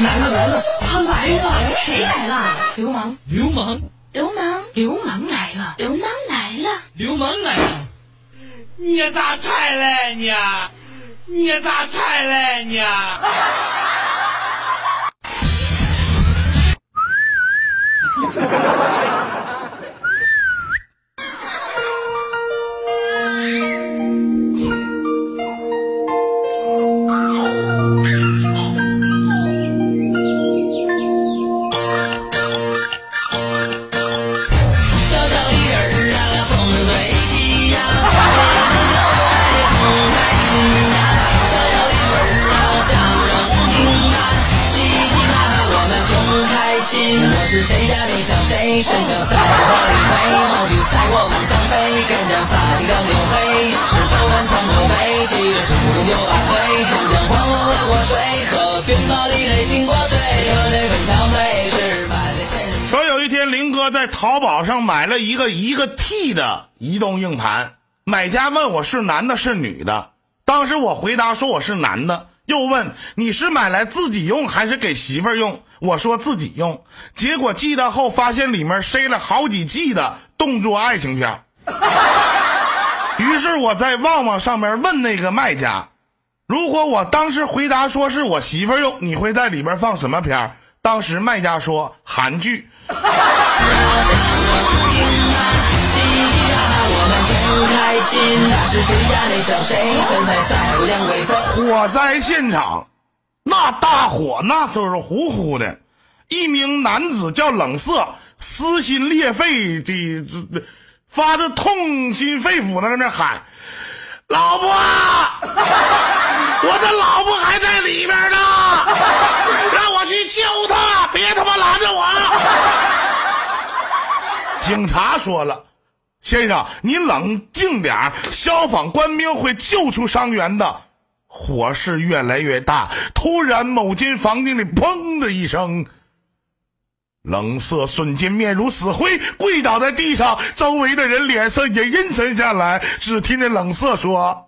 来了来了，他来了！谁来了？流氓，流氓，流氓，流氓来了！流氓来了！流氓来了！你咋才来呢？你咋才来呢？在淘宝上买了一个一个 T 的移动硬盘，买家问我是男的是女的，当时我回答说我是男的，又问你是买来自己用还是给媳妇儿用，我说自己用，结果寄到后发现里面塞了好几 G 的动作爱情片，于是我在旺旺上面问那个卖家，如果我当时回答说是我媳妇儿用，你会在里边放什么片？当时卖家说韩剧。火灾现场，那大火那都是呼呼的。一名男子叫冷色，撕心裂肺的发着痛心肺腑的在那喊：“老婆，我的老婆还在里边呢，让 去救他，别他妈拦着我！” 警察说了。先生，你冷静点消防官兵会救出伤员的。火势越来越大，突然某间房间里砰的一声，冷色瞬间面如死灰，跪倒在地上，周围的人脸色也阴沉下来。只听见冷色说：“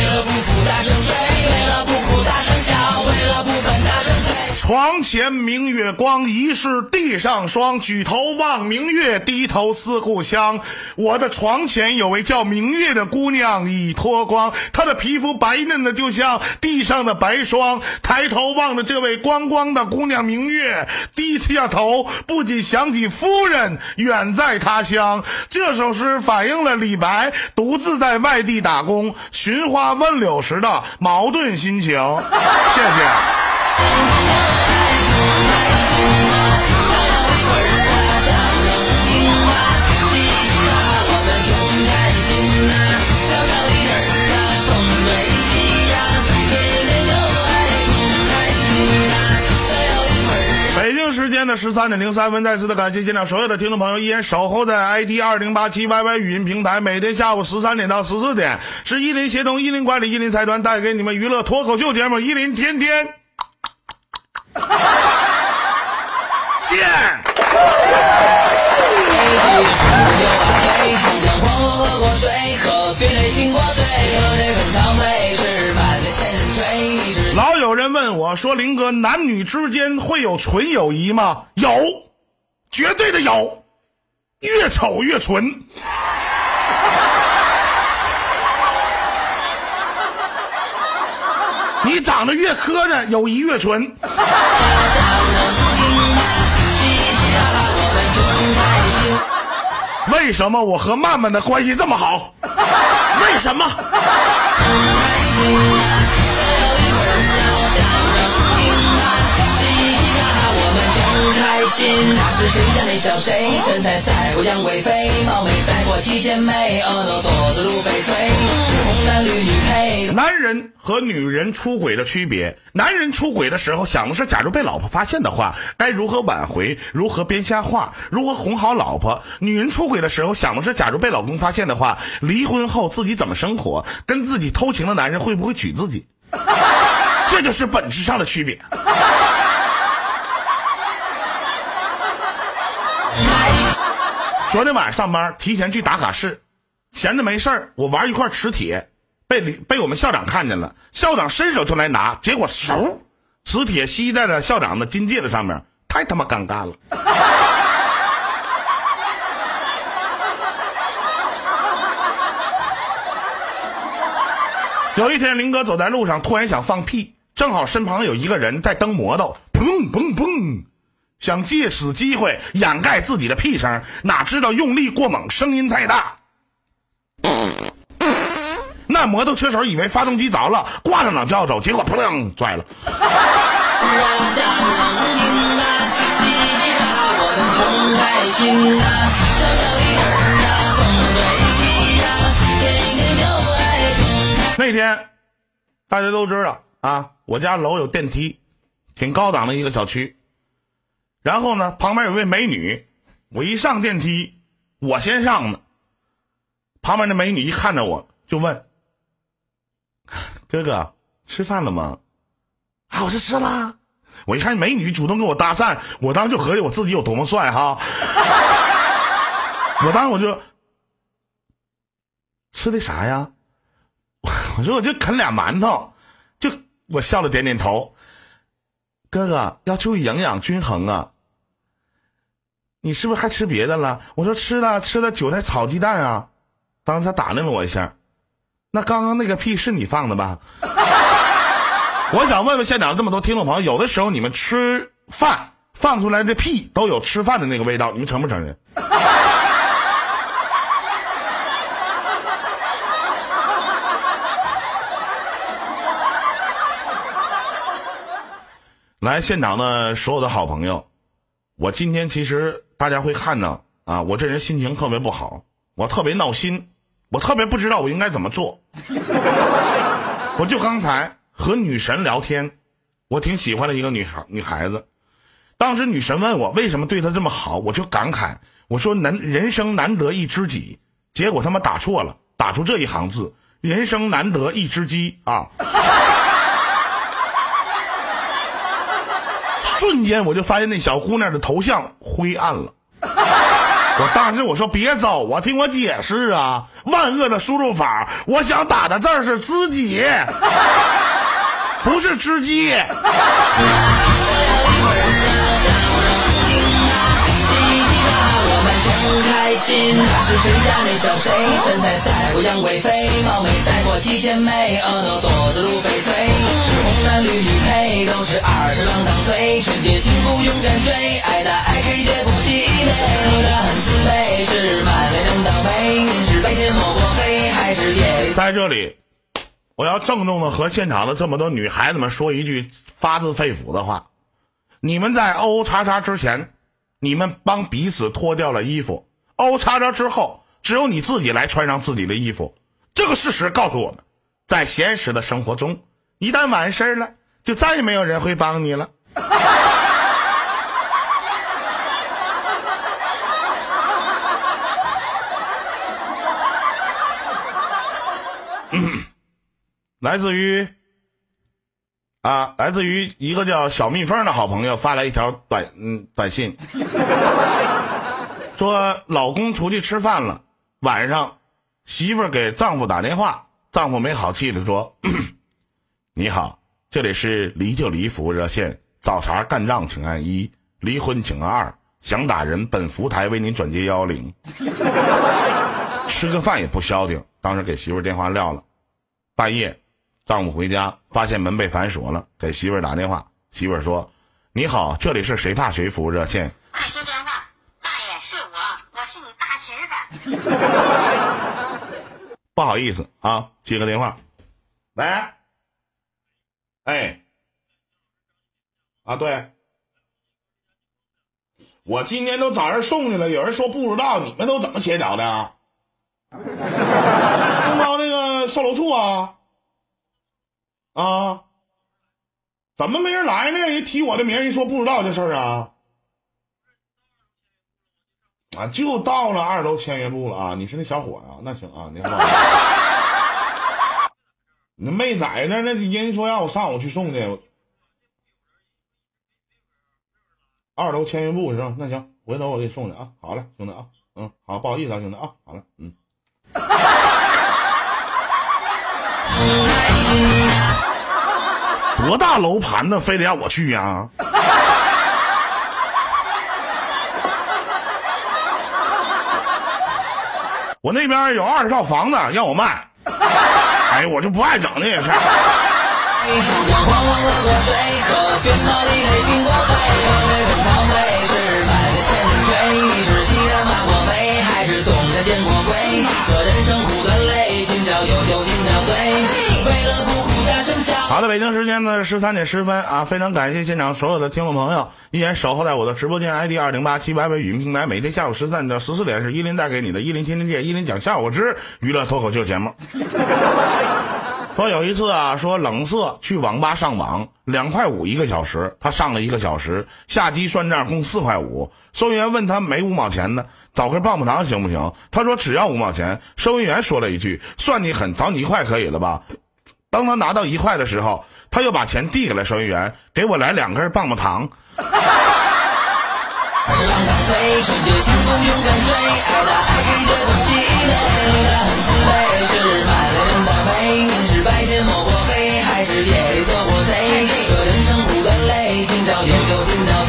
床前明月光，疑是地上霜。举头望明月，低头思故乡。我的床前有位叫明月的姑娘，已脱光，她的皮肤白嫩的就像地上的白霜。抬头望着这位光光的姑娘明月，低下头，不禁想起夫人远在他乡。这首诗反映了李白独自在外地打工、寻花问柳时的矛盾心情。谢谢。北京时间的十三点零三分，再次的感谢现场所有的听众朋友依然守候在 IT 二零八七 YY 语音平台，每天下午十三点到十四点，是伊林协同、伊林管理、伊林财团带给你们娱乐脱口秀节目《伊林天天》，见。老有人问我说：“林哥，男女之间会有纯友谊吗？”有，绝对的有，越丑越纯。你长得越磕碜，友谊越纯。为什么我和曼曼的关系这么好？为什么？那是谁家的小谁？身材赛过杨贵妃，貌美赛过七仙妹，婀娜多姿如翡翠，男人和女人出轨的区别：男人出轨的时候想的是，假如被老婆发现的话，该如何挽回，如何编瞎话，如何哄好老婆；女人出轨的时候想的是，假如被老公发现的话，离婚后自己怎么生活，跟自己偷情的男人会不会娶自己？这就是本质上的区别。昨天晚上上班提前去打卡室，闲着没事儿，我玩一块磁铁，被被我们校长看见了，校长伸手就来拿，结果嗖，磁铁吸在了校长的金戒指上面，太他妈尴尬了。有一天，林哥走在路上，突然想放屁，正好身旁有一个人在蹬摩托，砰砰砰，想借此机会掩盖自己的屁声，哪知道用力过猛，声音太大。那摩托车手以为发动机着了，挂上脑就要走，结果扑棱拽了。让家人听啊，嘻嘻哈哈，那天大家都知道啊，我家楼有电梯，挺高档的一个小区。然后呢，旁边有位美女，我一上电梯，我先上的。旁边的美女一看着我就问：“哥哥，吃饭了吗？”啊，我说吃啦。我一看美女主动跟我搭讪，我当时就合计我自己有多么帅哈。我当时我就吃的啥呀？我说我就啃俩馒头，就我笑了点点头。哥哥要注意营养均衡啊。你是不是还吃别的了？我说吃了，吃了韭菜炒鸡蛋啊。当时他打量了我一下，那刚刚那个屁是你放的吧？我想问问现场这么多听众朋友，有的时候你们吃饭放出来的屁都有吃饭的那个味道，你们承不承认？来现场的所有的好朋友，我今天其实大家会看到啊，我这人心情特别不好，我特别闹心，我特别不知道我应该怎么做。我就刚才和女神聊天，我挺喜欢的一个女孩女孩子，当时女神问我为什么对她这么好，我就感慨，我说难人生难得一知己，结果他妈打错了，打出这一行字，人生难得一只鸡啊。瞬间我就发现那小姑娘的头像灰暗了。我当时我说别走啊，听我解释啊，万恶的输入法，我想打的字是知己，不是吃鸡。心，那是谁家那小谁？身材赛过杨贵妃，貌美赛过七仙妹，婀娜多姿如翡翠。是红男绿女配，都是二十郎当岁。纯洁幸福永远追，爱他爱谁绝不气馁。他很慈悲，是满脸人当飞。您是白天抹过黑，还是夜里？在这里，我要郑重的和现场的这么多女孩子们说一句发自肺腑的话：你们在欧叉叉之前，你们帮彼此脱掉了衣服。欧叉叉之后，只有你自己来穿上自己的衣服。这个事实告诉我们，在现实的生活中，一旦完事儿了，就再也没有人会帮你了。来自于啊，来自于一个叫小蜜蜂的好朋友发来一条短嗯短信。说老公出去吃饭了，晚上媳妇儿给丈夫打电话，丈夫没好气的说：“你好，这里是离就离服务热线，找茬干仗请按一，离婚请按二，想打人本服务台为您转接幺幺零。”吃个饭也不消停，当时给媳妇儿电话撂了。半夜，丈夫回家发现门被反锁了，给媳妇儿打电话，媳妇儿说：“你好，这里是谁怕谁服务热线”接电话，大爷是我，我是你大侄子。不好意思啊，接个电话。喂，哎，啊对，我今天都找人送去了，有人说不知道，你们都怎么协调的啊？中招那个售楼处啊？啊？怎么没人来呢？人提我的名，人说不知道这事儿啊？啊，就到了二楼签约部了啊！你是那小伙啊？那行啊，你好。你 那没在那，那人说让我上午去送去。二楼签约部是吧？那行，回头我给你送去啊。好嘞，兄弟啊。嗯，好，不好意思啊，兄弟啊，好嘞，嗯。多大楼盘呢？非得让我去呀、我那边有二十套房子让我卖，哎，我就不爱整那些事儿。好的，北京时间呢十三点十分啊，非常感谢现场所有的听众朋友依然守候在我的直播间 ID 二零八七 YY 语音平台，每天下午十三点到十四点是依林带给你的依林天天见，依林讲笑我之娱乐脱口秀节目。说有一次啊，说冷色去网吧上网，两块五一个小时，他上了一个小时，下机算账共四块五。收银员问他没五毛钱呢，找根棒棒糖行不行？他说只要五毛钱。收银员说了一句：“算你狠，找你一块可以了吧？”当他拿到一块的时候，他又把钱递给了收银员，给我来两根棒棒糖。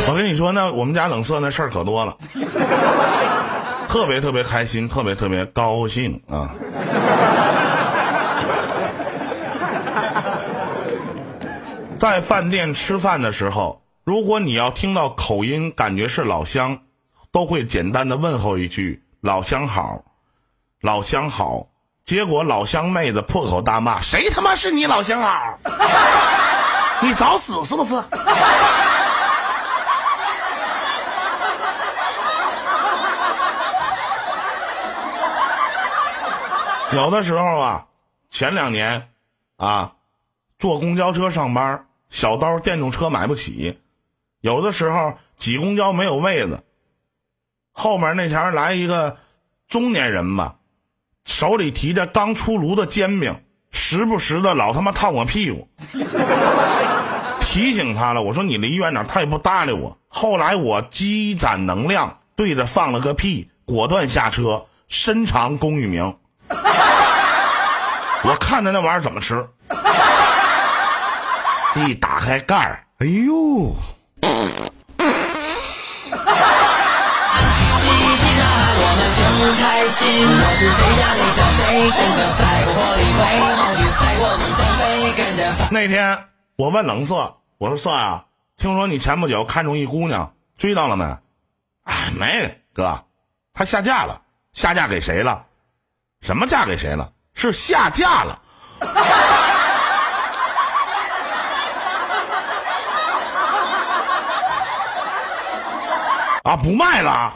我跟你说，那我们家冷色那事儿可多了，特别特别开心，特别特别高兴啊！在饭店吃饭的时候，如果你要听到口音感觉是老乡，都会简单的问候一句“老乡好”，老乡好。结果老乡妹子破口大骂：“谁他妈是你老乡好？你找死是不是？”有的时候啊，前两年啊，坐公交车上班，小刀电动车买不起，有的时候挤公交没有位子，后面那前来一个中年人吧，手里提着刚出炉的煎饼，时不时的老他妈烫我屁股。提醒他了，我说你离远点，他也不搭理我。后来我积攒能量，对着放了个屁，果断下车，深藏功与名。我看着那玩意儿怎么吃，一打开盖儿，哎呦，嘻嘻哈哈，我们真开心。我是谁家的小谁，身上赛过玻璃杯，毛驴赛过猛张飞，跟着。那天我问冷色，我说色啊，听说你前不久看中一姑娘，追到了没？哎，没，哥，她下嫁了，下嫁给谁了？什么嫁给谁了？是下嫁了。啊，不卖了。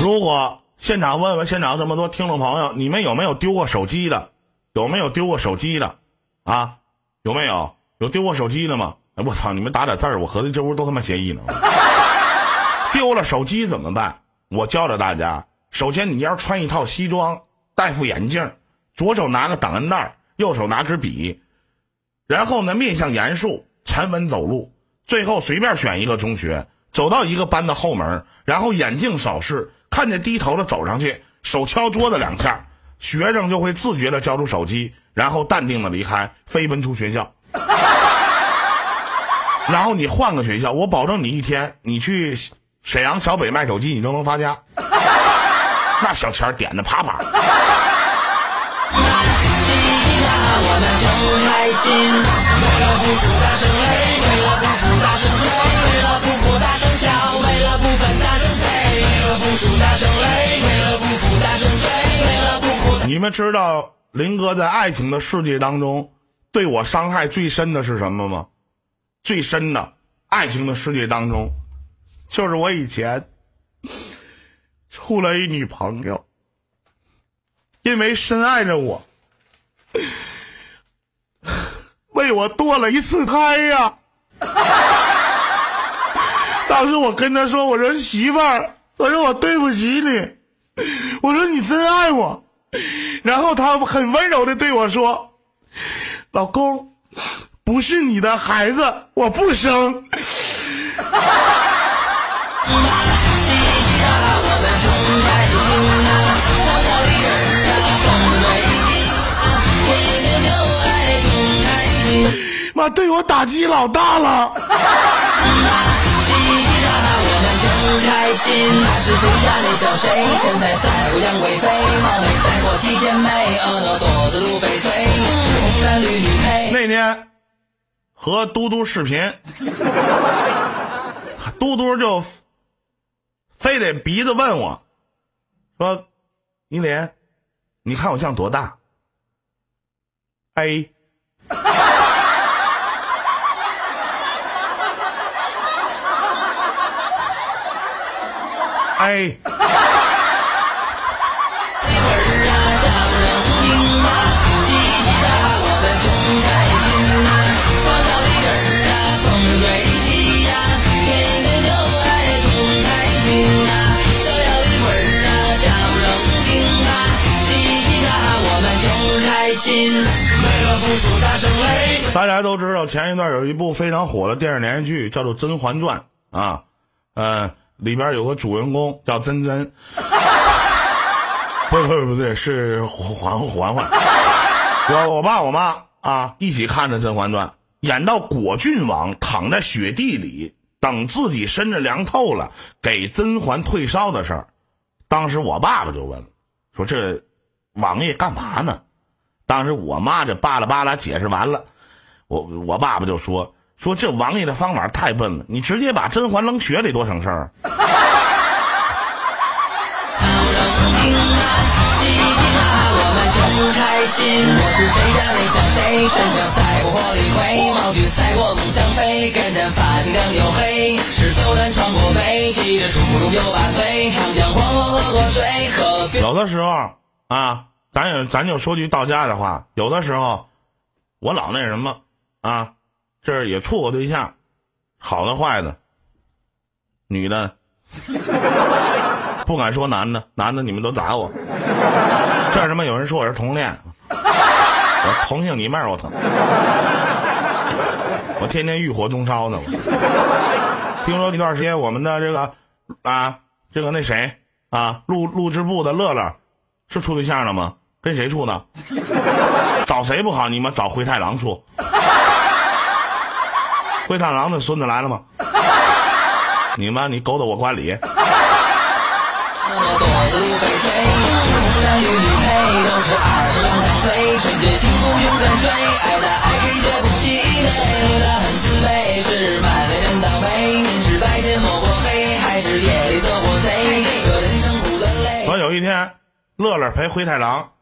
如果现场问问现场这么多听众朋友，你们有没有丢过手机的？有没有丢过手机的？啊，有没有？有丢过手机的吗？哎，我操！你们打点字儿，我合计这屋都他妈协议呢。丢了手机怎么办？我教着大家，首先你要穿一套西装，戴副眼镜，左手拿个档案袋，右手拿支笔，然后呢面向严肃，沉稳走路，最后随便选一个中学，走到一个班的后门，然后眼镜扫视，看见低头的走上去，手敲桌子两下，学生就会自觉的交出手机，然后淡定的离开，飞奔出学校。然后你换个学校，我保证你一天你去沈阳小北卖手机，你都能发家，那小钱点的啪啪。为了不输大声，为了不服大声吹，为了不哭大声笑，为了不忿大声，为了不输大声，为了不服大声吹，为了不。你们知道林哥在爱情的世界当中对我伤害最深的是什么吗？最深的爱情的世界当中，就是我以前处了一女朋友，因为深爱着我，为我堕了一次胎呀。当时我跟他说：“我说媳妇儿，我说我对不起你，我说你真爱我。” 然后他很温柔的对我说：“老公，不是你的孩子，我不生。”妈，对我打击老大了。开心，那是谁家那小谁？身材赛过杨贵妃，貌美赛过七仙妹，婀娜多姿如翡翠，红男绿女配。那天和嘟嘟视频，嘟嘟就非得鼻子问我，说：“依莲，你看我像多大？”A。哎，大家都知道，前一段有一部非常火的电视连续剧，叫做《甄嬛传》啊，嗯。里边有个主人公叫珍珍，不是不不不对，是嬛嬛嬛。我我爸我妈啊一起看的《甄嬛传》，演到果郡王躺在雪地里等自己身子凉透了，给甄嬛退烧的事儿。当时我爸爸就问了，说这王爷干嘛呢？当时我妈就巴拉巴拉解释完了，我我爸爸就说。说这王爷的方法太笨了，你直接把甄嬛扔雪里多省事儿。有的时候啊，咱也咱就说句到家的话，有的时候我老那什么啊。这也处过对象，好的坏的，女的，不敢说男的，男的你们都打我。这儿他妈有人说我是同恋，我同性你妹儿我操！我天天欲火中烧呢。听说一段时间我们的这个啊，这个那谁啊，录录制部的乐乐是处对象了吗？跟谁处呢？找谁不好？你们找灰太狼处。灰太狼的孙子来了吗？你妈，你勾搭我管理。我有一天，乐乐陪灰太狼，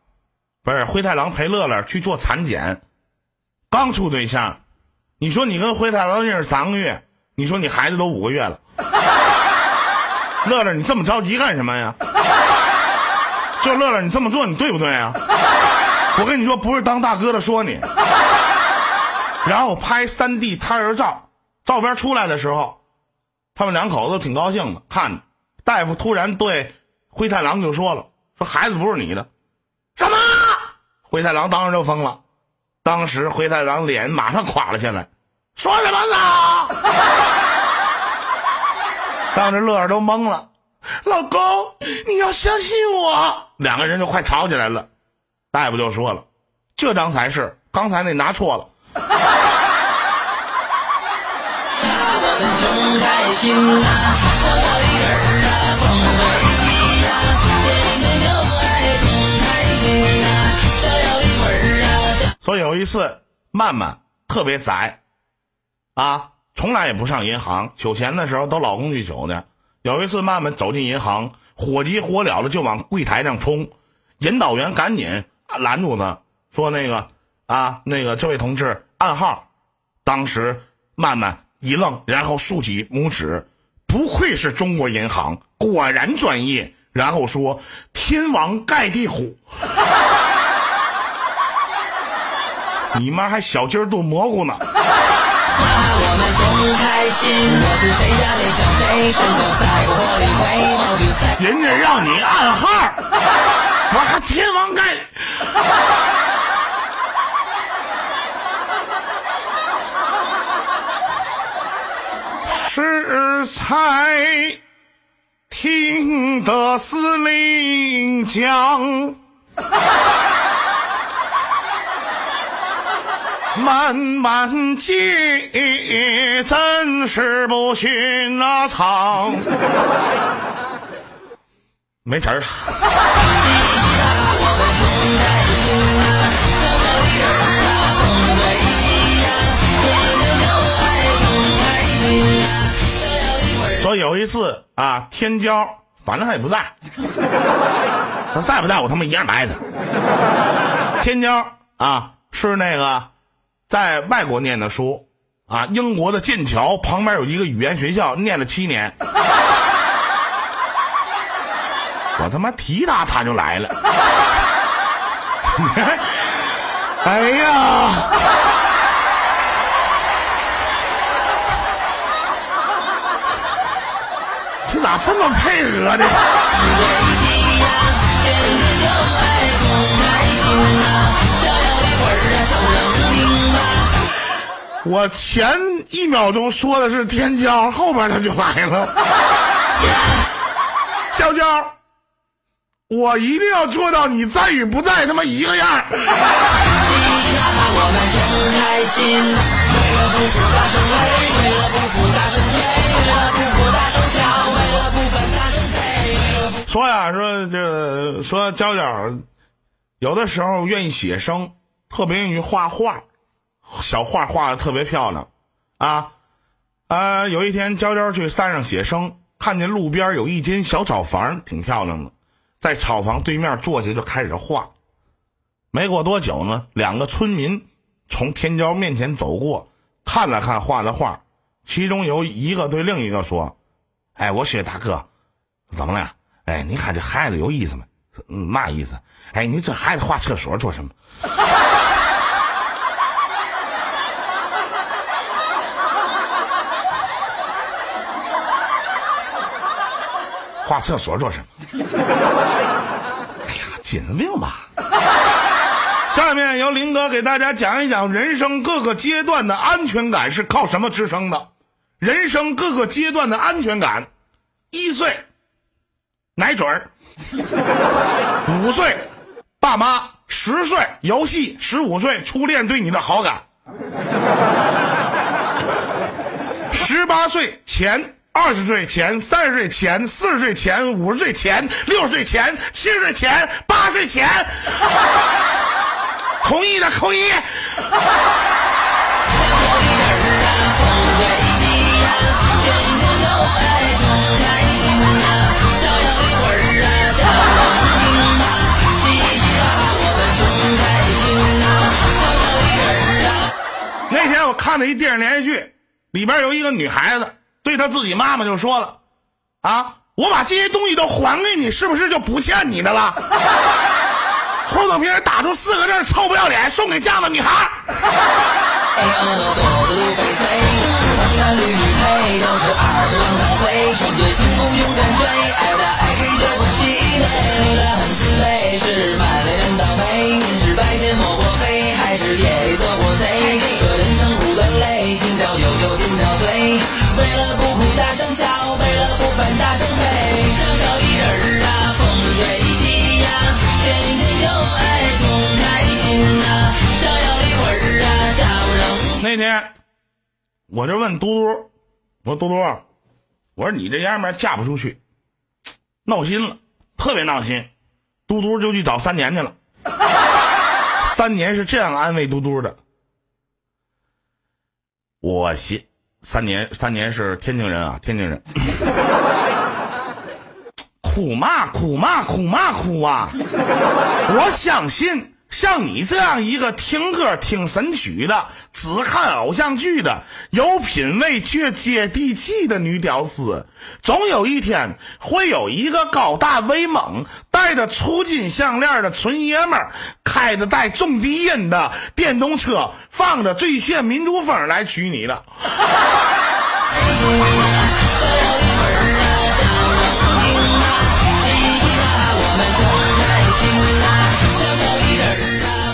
不是灰太狼陪乐乐去做产检，刚处对象。你说你跟灰太狼认识三个月，你说你孩子都五个月了，乐乐，你这么着急干什么呀？就乐乐，你这么做你对不对呀？我跟你说，不是当大哥的说你。然后拍三 D 胎儿照，照片出来的时候，他们两口子挺高兴的，看。大夫突然对灰太狼就说了：“说孩子不是你的。”什么？灰太狼当时就疯了，当时灰太狼脸马上垮了下来。说什么呢？当时乐儿都懵了。老公，你要相信我。两个人就快吵起来了。大夫就说了：“这张才是，刚才那拿错了。”所以有一次，曼曼特别宅。啊，从来也不上银行取钱的时候，都老公去取的。有一次，曼曼走进银行，火急火燎的就往柜台上冲，引导员赶紧拦住他，说：“那个啊，那个这位同志，暗号。”当时曼曼一愣，然后竖起拇指，不愧是中国银行，果然专业。然后说：“天王盖地虎。”你妈还小鸡炖蘑菇呢。我们中开心，我是谁家的小谁，神州赛过玻璃灰毛比赛。人家让你暗号，我还天王盖。是才听得司令讲，漫漫街真是不寻那常。没词儿了。说有一次啊，天骄，反正他也不在，他在不在我他妈一样白他。天骄啊，是那个在外国念的书啊，英国的剑桥旁边有一个语言学校，念了七年。我他妈提他，他就来了。哎呀！这咋这么配合呢？我前一秒钟说的是天骄，后边他就来了。娇娇，我一定要做到你在与不在他妈一个样儿。说呀，说这说娇娇，有的时候愿意写生，特别愿意画画，小画画的特别漂亮，啊啊！有一天娇娇去山上写生，看见路边有一间小草房，挺漂亮的，在草房对面坐下就开始画。没过多久呢，两个村民从天骄面前走过，看了看画的画，其中有一个对另一个说：“哎，我说大哥，怎么了？哎，你看这孩子有意思没？嗯，嘛意思？哎，你这孩子画厕所做什么？画厕所做什么？哎呀，精神病吧！下面由林哥给大家讲一讲人生各个阶段的安全感是靠什么支撑的。人生各个阶段的安全感：一岁奶嘴儿，五岁爸妈，十岁游戏，十五岁初恋对你的好感，十八岁钱。二十岁前，三十岁前，四十岁前，五十岁前，六十岁前，七十岁前，八十岁前，同意的扣一。那天我看了一电视连续剧，里边有一个女孩子。对他自己妈妈就说了：“啊，我把这些东西都还给你，是不是就不欠你的了？”后头别人打出四个字：“臭不要脸！”送给这样的女孩。为 那天我就问嘟嘟，我说嘟嘟，我说你这娘们嫁不出去，闹心了，特别闹心。嘟嘟就去找三年去了。三年是这样安慰嘟嘟的：我信。三年，三年是天津人啊，天津人。苦嘛苦嘛苦嘛苦啊！我相信像你这样一个听歌听神曲的、只看偶像剧的、有品位却接地气的女屌丝，总有一天会有一个高大威猛、戴着粗金项链的纯爷们儿，开着带重低音的电动车，放着最炫民族风来娶你的。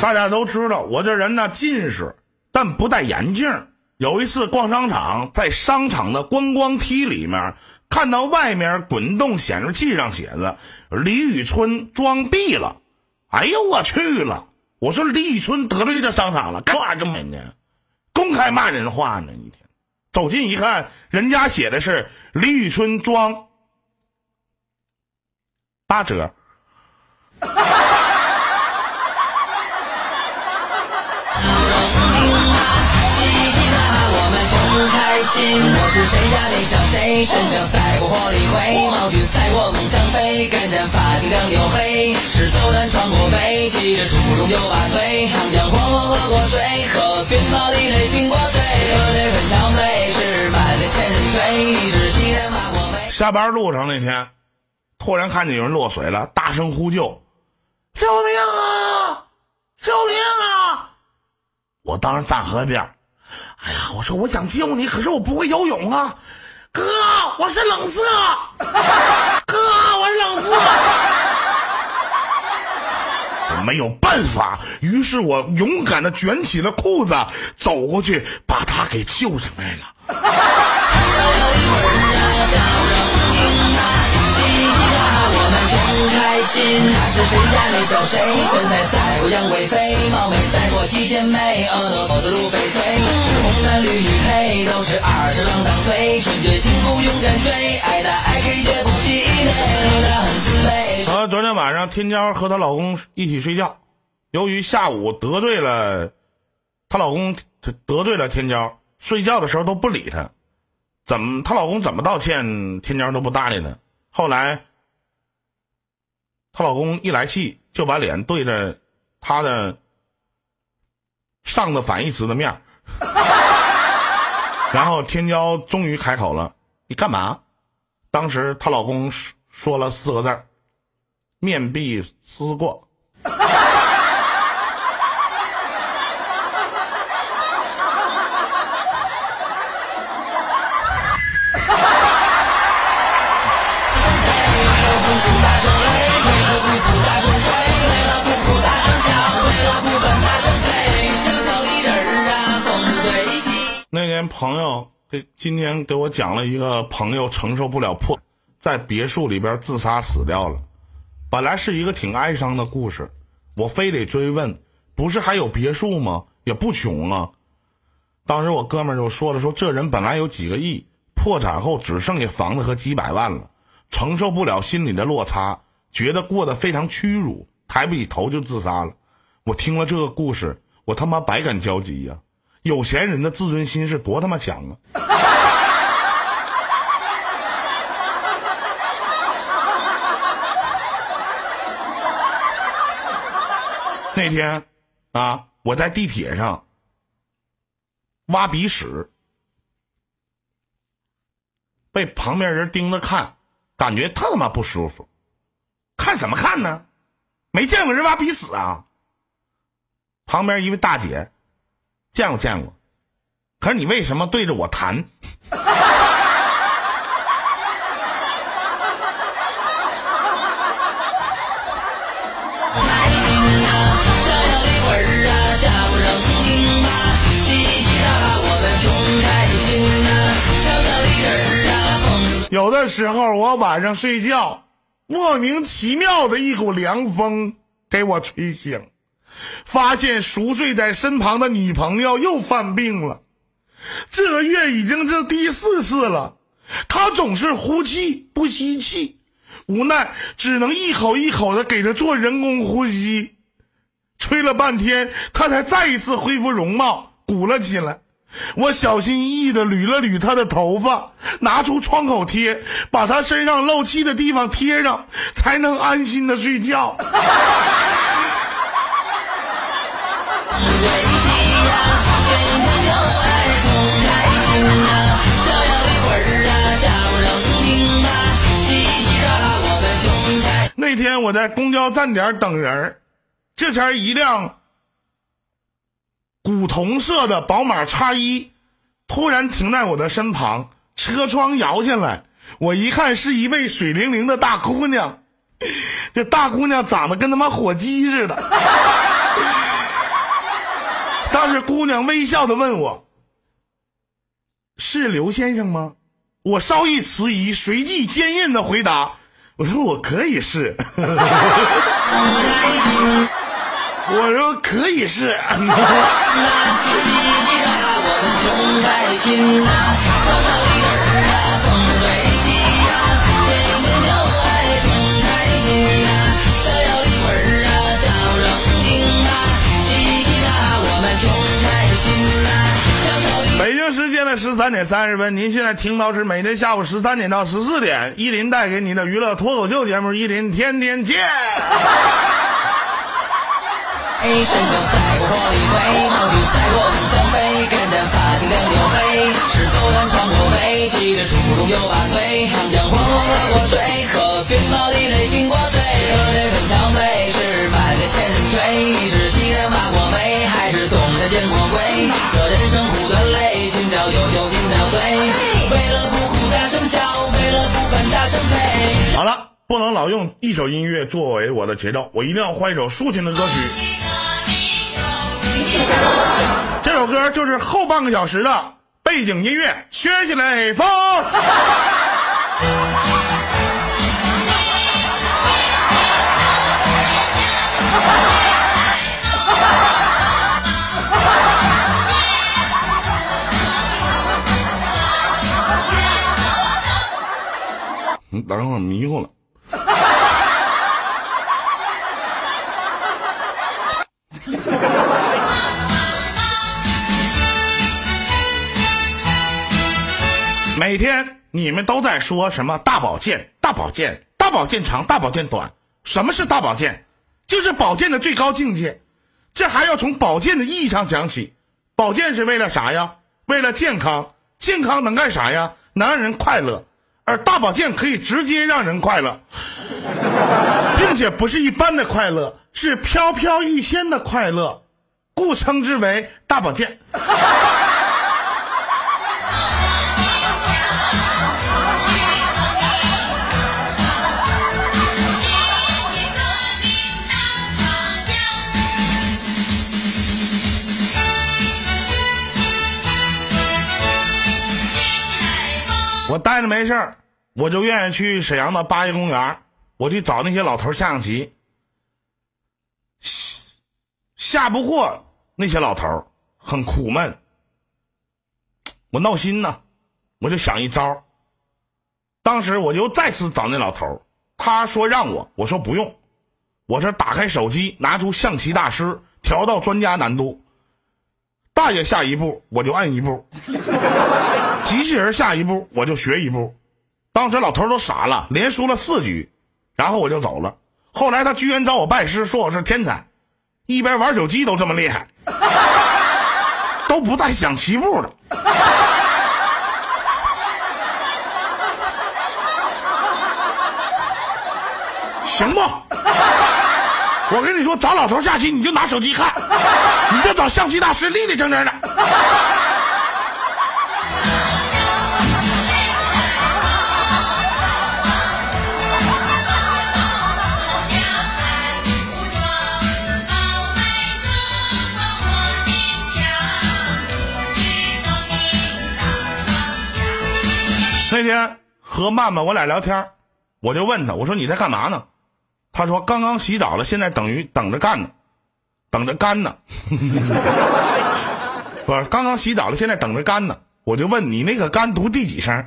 大家都知道，我这人呢近视，但不戴眼镜。有一次逛商场，在商场的观光梯里面，看到外面滚动显示器上写着“李宇春装逼了”。哎呦我去了！我说李宇春得罪这商场了，干嘛这么呢？公开骂人话呢？一天走近一看，人家写的是“李宇春装八折”。我是谁家那小谁？身上赛过火力灰，毛俊赛过猛张飞，干战发髻两鬣黑，是走南闯过北，骑着出中就把嘴，长江黄河喝过水，喝鞭炮地雷惊过嘴，喝这粉条醉，是满脸千人水，一只西天马过眉。下班路上那天，突然看见有人落水了，大声呼救：“救命啊！救命啊！”我当时站河边。哎呀，我说我想救你，可是我不会游泳啊，哥，我是冷色，哥，我是冷色，我没有办法，于是我勇敢的卷起了裤子，走过去把他给救上来了。心，他是谁家那小谁？身材赛过杨贵妃，貌美赛过七仙妹，额头包的露翡翠，是红男绿女配，都是二十郎当岁，纯洁幸福勇敢追，爱打爱给绝不气馁，他很慈悲。好，昨天晚上天娇和她老公一起睡觉，由于下午得罪了她老公，得罪了天娇，睡觉的时候都不理她，怎么她老公怎么道歉，天娇都不搭理她，后来。她老公一来气，就把脸对着她的上的反义词的面 然后天骄终于开口了：“你干嘛？”当时她老公说了四个字面壁思过。”天朋友给今天给我讲了一个朋友承受不了破，在别墅里边自杀死掉了。本来是一个挺哀伤的故事，我非得追问，不是还有别墅吗？也不穷啊。当时我哥们就说了，说这人本来有几个亿，破产后只剩下房子和几百万了，承受不了心里的落差，觉得过得非常屈辱，抬不起头就自杀了。我听了这个故事，我他妈百感交集呀。有钱人的自尊心是多他妈强啊！那天啊，我在地铁上挖鼻屎，被旁边人盯着看，感觉特他妈不舒服。看什么看呢？没见过人挖鼻屎啊！旁边一位大姐。见过见过，可是你为什么对着我弹？有的时候我晚上睡觉，莫名其妙的一股凉风给我吹醒。发现熟睡在身旁的女朋友又犯病了，这个月已经是第四次了。他总是呼气不吸气，无奈只能一口一口的给他做人工呼吸。吹了半天，他才再一次恢复容貌，鼓了起来。我小心翼翼的捋了捋他的头发，拿出创口贴，把他身上漏气的地方贴上，才能安心的睡觉。那天我在公交站点等人这前一辆古铜色的宝马叉一突然停在我的身旁，车窗摇下来，我一看是一位水灵灵的大姑娘，这大姑娘长得跟他妈火鸡似的。但是姑娘微笑的问我：“是刘先生吗？”我稍一迟疑，随即坚硬的回答：“我说我可以是。”我说可以是。嘻嘻哈哈，我们穷开心呐，北京时间的十三点三十分，您现在听到是每天下午十三点到十四点，依林带给你的娱乐脱口秀节目《依林天天见》。不能老用一首音乐作为我的节奏，我一定要换一首抒情的歌曲。这首歌就是后半个小时的背景音乐，学起来风。你等会儿迷糊了。每天你们都在说什么大保健、大保健、大保健长、大保健短？什么是大保健？就是保健的最高境界。这还要从保健的意义上讲起。保健是为了啥呀？为了健康。健康能干啥呀？能让人快乐。而大保健可以直接让人快乐，并且不是一般的快乐，是飘飘欲仙的快乐，故称之为大保健。我待着没事儿，我就愿意去沈阳的八一公园，我去找那些老头下象棋。下不过那些老头，很苦闷，我闹心呢，我就想一招。当时我就再次找那老头，他说让我，我说不用。我这打开手机，拿出象棋大师，调到专家难度。大爷下一步，我就按一步。机器人下一步，我就学一步。当时老头都傻了，连输了四局，然后我就走了。后来他居然找我拜师，说我是天才，一边玩手机都这么厉害，都不带想棋步的。行不？我跟你说，找老头下棋，你就拿手机看，你就找象棋大师，立立正正的。那天和曼曼我俩聊天，我就问他，我说你在干嘛呢？他说刚刚洗澡了，现在等于等着干呢，等着干呢。不是刚刚洗澡了，现在等着干呢。我就问你那个干读第几声？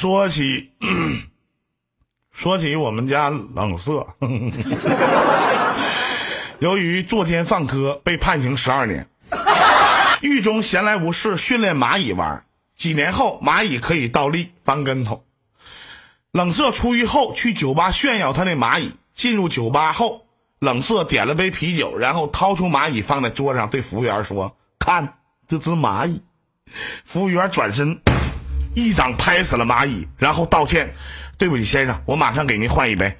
说起说起我们家冷色，由于作奸犯科被判刑十二年，狱中闲来无事训练蚂蚁玩，几年后蚂蚁可以倒立翻跟头。冷色出狱后去酒吧炫耀他那蚂蚁，进入酒吧后，冷色点了杯啤酒，然后掏出蚂蚁放在桌上，对服务员说：“看这只蚂蚁。”服务员转身一掌拍死了蚂蚁，然后道歉：“对不起，先生，我马上给您换一杯。”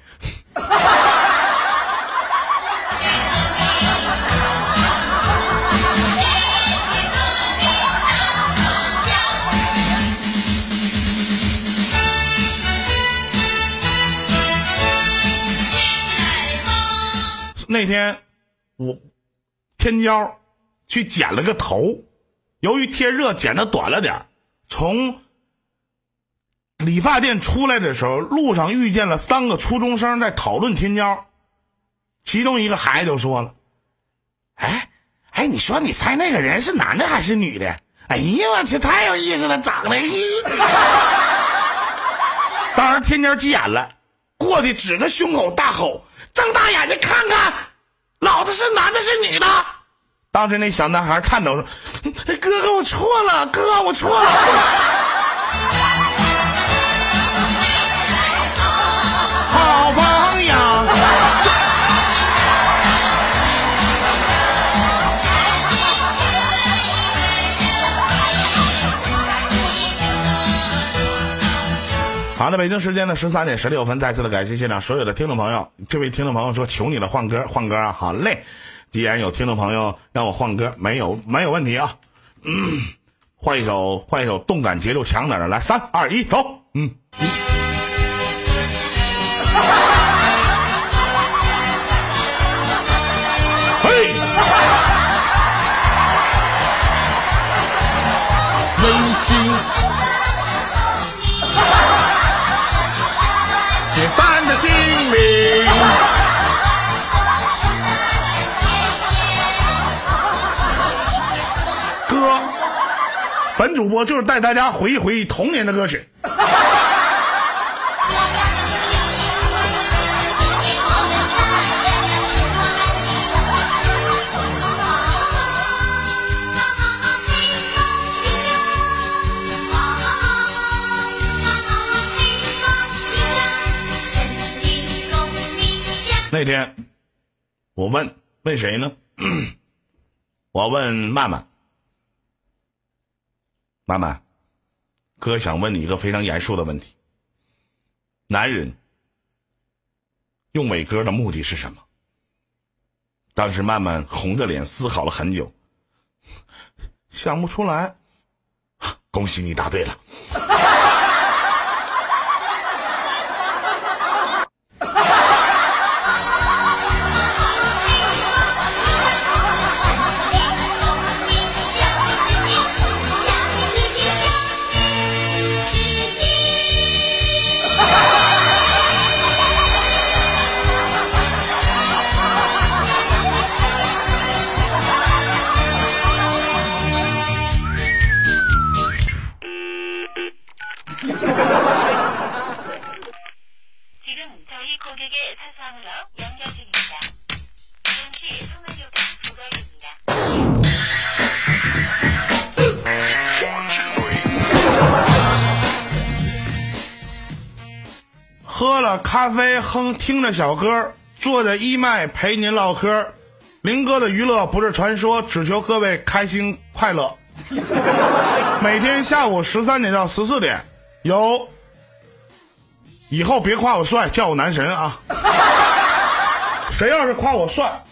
那天我天骄去剪了个头，由于天热剪的短了点从理发店出来的时候，路上遇见了三个初中生在讨论天骄，其中一个孩子就说了：“哎哎，你说你猜那个人是男的还是女的？哎呀，我去，太有意思了，长得。当时天骄急眼了，过去指着胸口大吼。睁大眼睛看看，老子是男的，是女的？当时那小男孩颤抖说：“哥哥，我错了，哥，我错了。” 好朋友。好的，北京时间的十三点十六分，再次的感谢现场所有的听众朋友。这位听众朋友说：“求你了，换歌，换歌啊！”好嘞，既然有听众朋友让我换歌，没有没有问题啊。嗯，换一首，换一首动感节奏强点的，来，三二一，走。嗯。冷静。铁般的精灵。哥，本主播就是带大家回忆回忆童年的歌曲。那天，我问问谁呢？我问曼曼，曼曼，哥想问你一个非常严肃的问题：男人用伟哥的目的是什么？当时曼曼红着脸思考了很久，想不出来。恭喜你答对了。咖啡，哼，听着小歌，坐着一麦陪您唠嗑。林哥的娱乐不是传说，只求各位开心快乐。每天下午十三点到十四点，有。以后别夸我帅，叫我男神啊！谁要是夸我帅，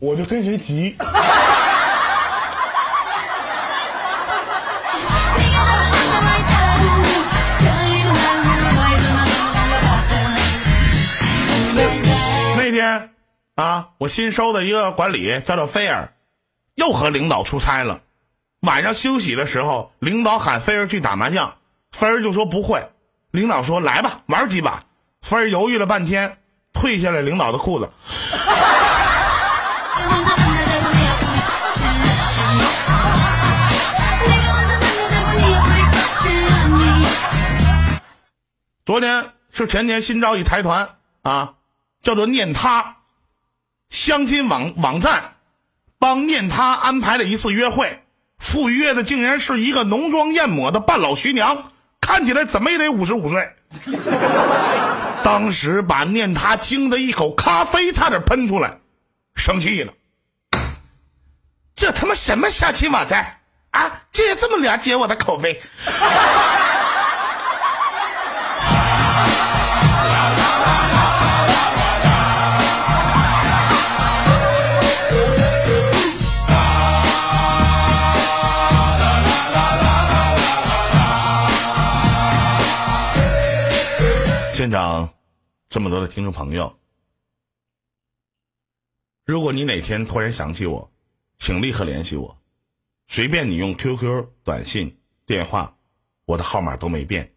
我就跟谁急。天啊，我新收的一个管理叫做菲儿，又和领导出差了。晚上休息的时候，领导喊菲儿去打麻将，菲儿就说不会。领导说来吧，玩几把。菲儿犹豫了半天，退下了领导的裤子。昨天是前年新招一财团啊，叫做念他相亲网网站，帮念他安排了一次约会，赴约的竟然是一个浓妆艳抹的半老徐娘，看起来怎么也得五十五岁。当时把念他惊得一口咖啡差点喷出来，生气了。这他妈什么相亲网站啊！竟然这么了解我的口味。现场这么多的听众朋友，如果你哪天突然想起我，请立刻联系我，随便你用 QQ、短信、电话，我的号码都没变，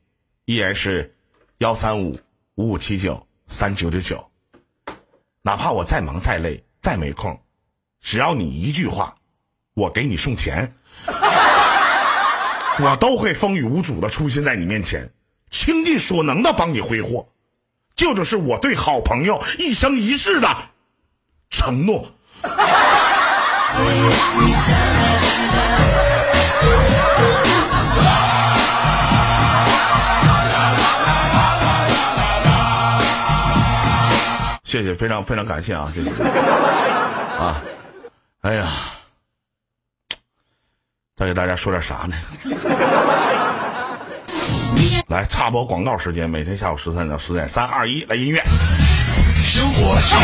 依然是幺三五五五七九三九九九。哪怕我再忙再累再没空，只要你一句话，我给你送钱，我都会风雨无阻的出现在你面前。倾尽所能的帮你挥霍，这就是我对好朋友一生一世的承诺。谢谢，非常非常感谢啊，谢谢啊！哎呀，再给大家说点啥呢？来插播广告时间，每天下午十三点十点，三二一，来音乐。生活是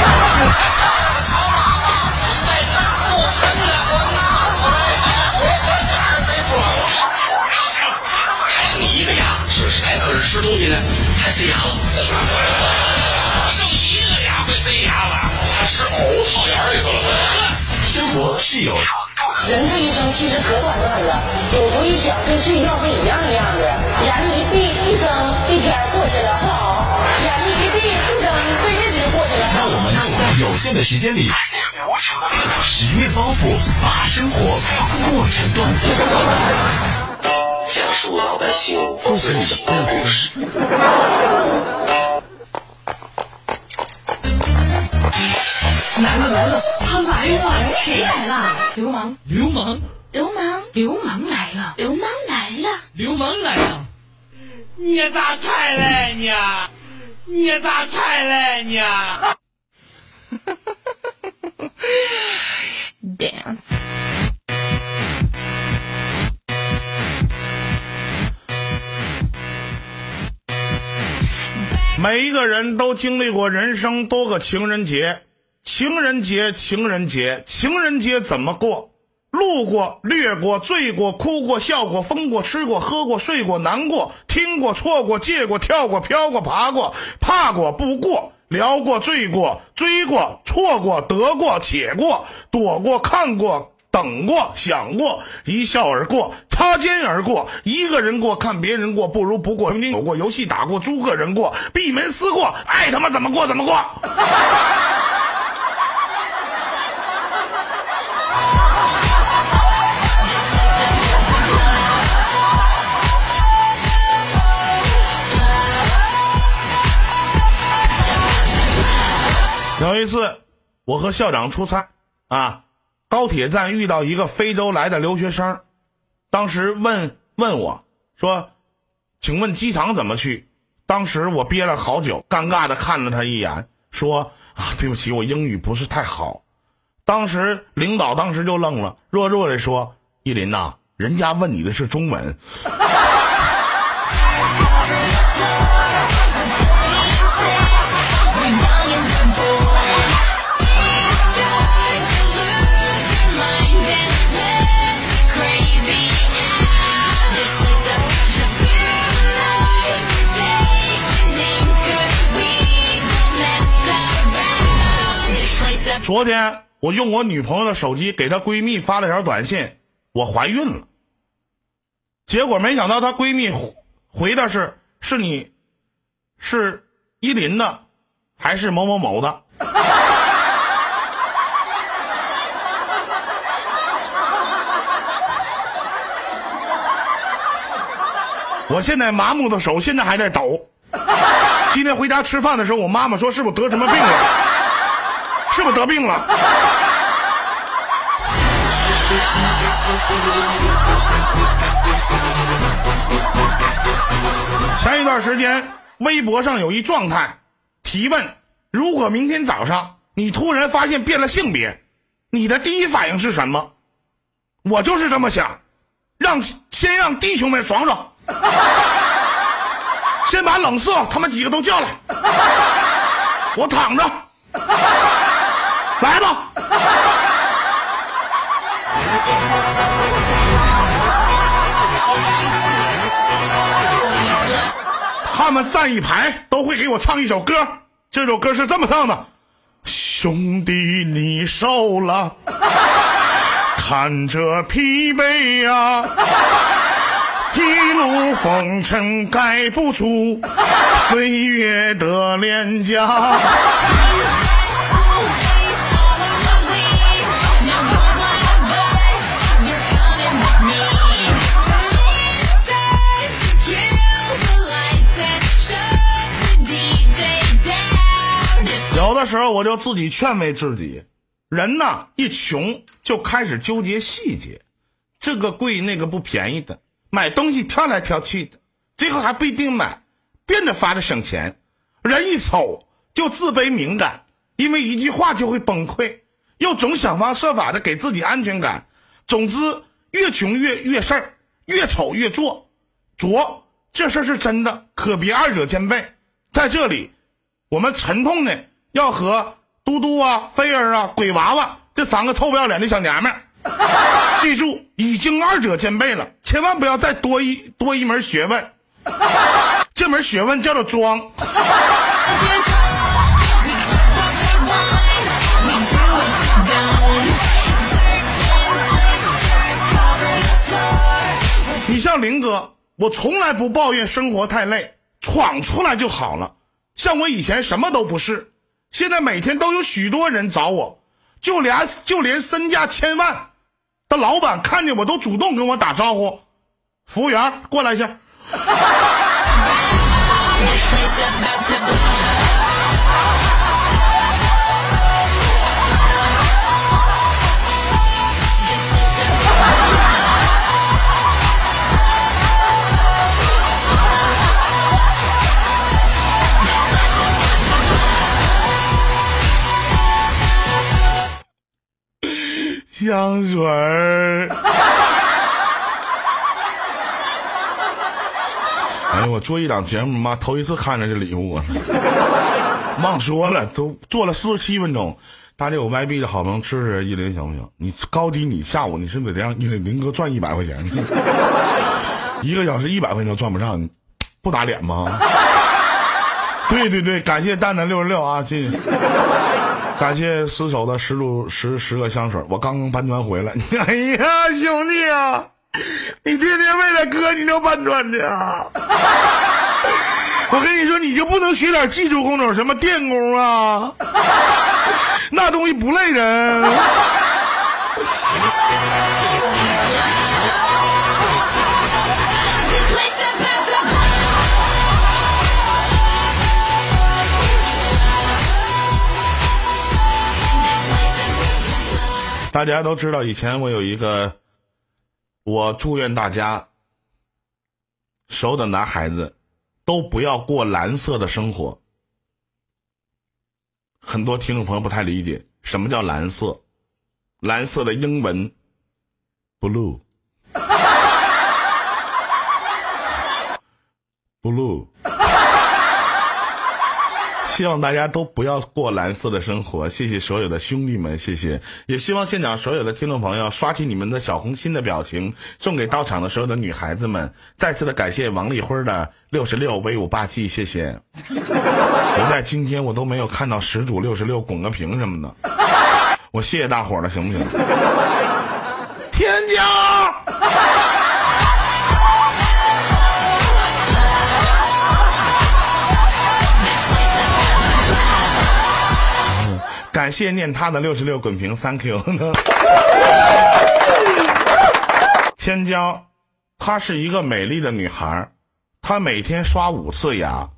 还剩一个牙，是哎，可是吃东西呢，还塞牙。剩一个牙会塞牙了，他吃藕套眼里头了。生活是有人这一生其实可短暂了，有时候一想跟睡觉是一样一样的，眼睛一闭一睁，一天过去了，好，眼睛一闭一睁，这日子就过去了。让我们在有限的时间里，写无穷的十月包袱，把生活过成段子，讲述老百姓自己的故事。来了来了，他来了！谁来了？流氓！流氓，流氓，流氓来了！流氓来了！流氓来了！你咋才来呢？你咋才来呢？Dance. 每一个人都经历过人生多个情人节，情人节，情人节，情人节怎么过？路过、掠过、醉过、哭过、笑过、疯过、吃过、喝过、睡过、难过、听过、错过、借过、跳过、飘过、爬过、怕过、不过、聊过、醉过、追过、错过、得过、且过、躲过、看过。等过，想过，一笑而过，擦肩而过，一个人过，看别人过，不如不过。曾经有过游戏打过，诸个人过，闭门思过，爱他妈怎么过怎么过。有一次，我和校长出差啊，高铁站遇到一个非洲来的留学生，当时问问我说：“请问机场怎么去？”当时我憋了好久，尴尬的看了他一眼，说：“啊，对不起，我英语不是太好。”当时领导当时就愣了，弱弱的说：“依林呐、人家问你的是中文。” 昨天我用我女朋友的手机给她闺蜜发了条短信，我怀孕了。结果没想到她闺蜜回的是是你，是依林的，还是某某某的？我现在麻木的手现在还在抖。今天回家吃饭的时候，我妈妈说是不是得什么病了？是不是得病了？前一段时间，微博上有一状态提问：如果明天早上你突然发现变了性别，你的第一反应是什么？我就是这么想，让先让弟兄们爽爽，先把冷色他们几个都叫来，我躺着，来吧。他们站一排都会给我唱一首歌，这首歌是这么唱的：兄弟你瘦了，看着疲惫呀、一路风尘盖不住岁月的脸颊。的时候我就自己劝慰自己，人呐一穷就开始纠结细节，这个贵那个不便宜的，买东西挑来挑去的，最后还不一定买，变着法的省钱。人一丑就自卑敏感，因为一句话就会崩溃，又总想方设法的给自己安全感。总之，越穷越越事儿，越丑越做。拙这事儿是真的，可别二者兼备。在这里，我们沉痛的要和嘟嘟啊、菲儿啊、鬼娃娃这三个臭不要脸的小娘们儿，记住，已经二者兼备了，千万不要再多一多一门学问。这门学问叫做装。你像林哥，我从来不抱怨生活太累，闯出来就好了。像我以前什么都不是，现在每天都有许多人找我，就连就连身价千万的老板看见我都主动跟我打招呼。服务员，过来一下。香水儿。哎呀，我做一档节目，妈头一次看着这礼物！忘说了，都做了四十七分钟。大家有 YB 的好朋友支持依林行不行？你高低你下午你是不是得让依林林哥赚一百块钱？一个小时一百块钱都赚不上，你不打脸吗？对对对，感谢蛋蛋六十六啊，谢谢。感谢失手的十组十十个香水，我刚搬砖回来。哎呀，兄弟啊，你天天为了哥你就搬砖去啊？我跟你说，你就不能学点技术工种，什么电工啊？那东西不累人。大家都知道，以前我有一个，我祝愿大家，所有的男孩子都不要过蓝色的生活。很多听众朋友不太理解什么叫蓝色，蓝色的英文 blue blue。希望大家都不要过蓝色的生活，谢谢所有的兄弟们，谢谢。也希望现场所有的听众朋友刷起你们的小红心的表情，送给到场的所有的女孩子们。再次的感谢王丽辉的六十六威武霸气，谢谢。我在今天我都没有看到始祖六十六滚个屏什么的，我谢谢大伙了，行不行？天骄。感谢念他的六十六滚屏，Thank you。天骄，她是一个美丽的女孩，她每天刷五次牙，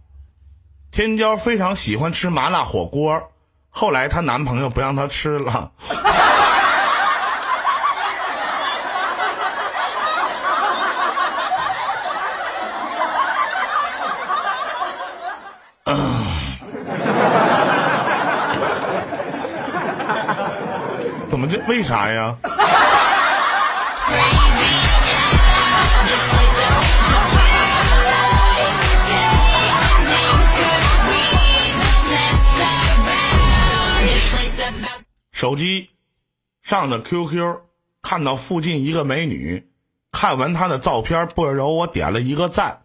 天骄非常喜欢吃麻辣火锅，后来她男朋友不让她吃了。为啥呀？手机上的 QQ，看到附近一个美女，看完她的照片不由，我点了一个赞，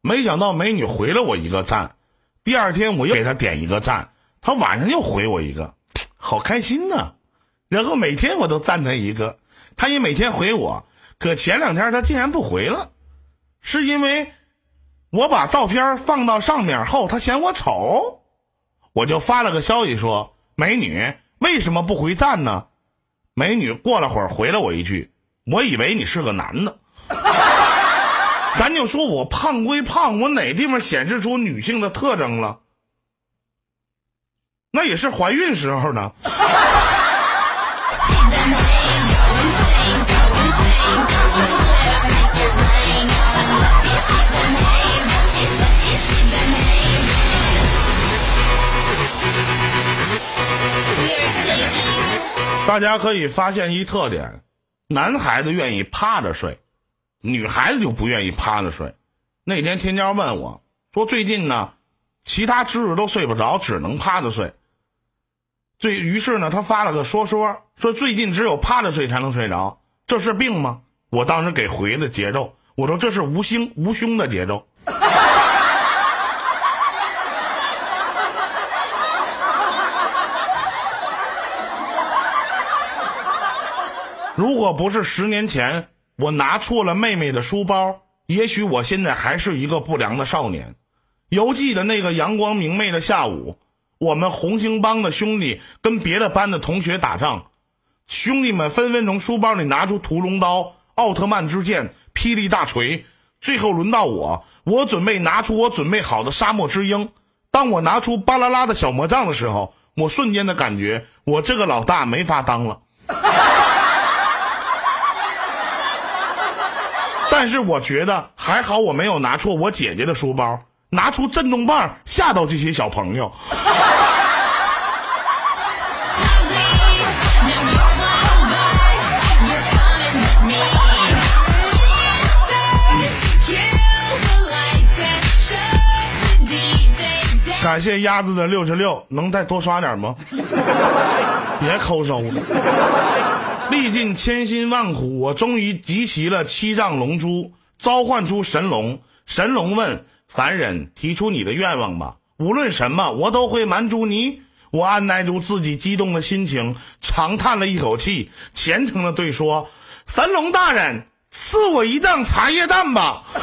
没想到美女回了我一个赞，第二天我又给她点一个赞，她晚上又回我一个，好开心呐、然后每天我都赞她一个，她也每天回我，可前两天她竟然不回了，是因为我把照片放到上面后，她嫌我丑，我就发了个消息说：“美女，为什么不回赞呢？”美女过了会儿回了我一句：“我以为你是个男的。”咱就说我胖归胖，我哪地方显示出女性的特征了？那也是怀孕时候呢。大家可以发现一特点：男孩子愿意趴着睡，女孩子就不愿意趴着睡。那天天娇问我说：“最近呢，其他姿势都睡不着，只能趴着睡。”最于是呢，他发了个说说，说最近只有趴着睡才能睡着，这是病吗？我当时给回的节奏，我说这是无心无胸的节奏。如果不是十年前我拿错了妹妹的书包，也许我现在还是一个不良的少年。犹记得那个阳光明媚的下午，我们红星帮的兄弟跟别的班的同学打仗，兄弟们纷纷从书包里拿出屠龙刀、奥特曼之剑、霹雳大锤，最后轮到我，我准备拿出我准备好的沙漠之鹰。当我拿出巴啦啦的小魔杖的时候，我瞬间的感觉，我这个老大没法当了。但是我觉得还好，我没有拿错我姐姐的书包，拿出震动棒吓到这些小朋友。感谢鸭子的六十六，能再多刷点吗？别抠搜了。历尽千辛万苦，我终于集齐了七丈龙珠，召唤出神龙。神龙问凡人：“提出你的愿望吧，无论什么，我都会满足你。”我按耐住自己激动的心情，长叹了一口气，虔诚的对说：“神龙大人，赐我一丈茶叶蛋吧。”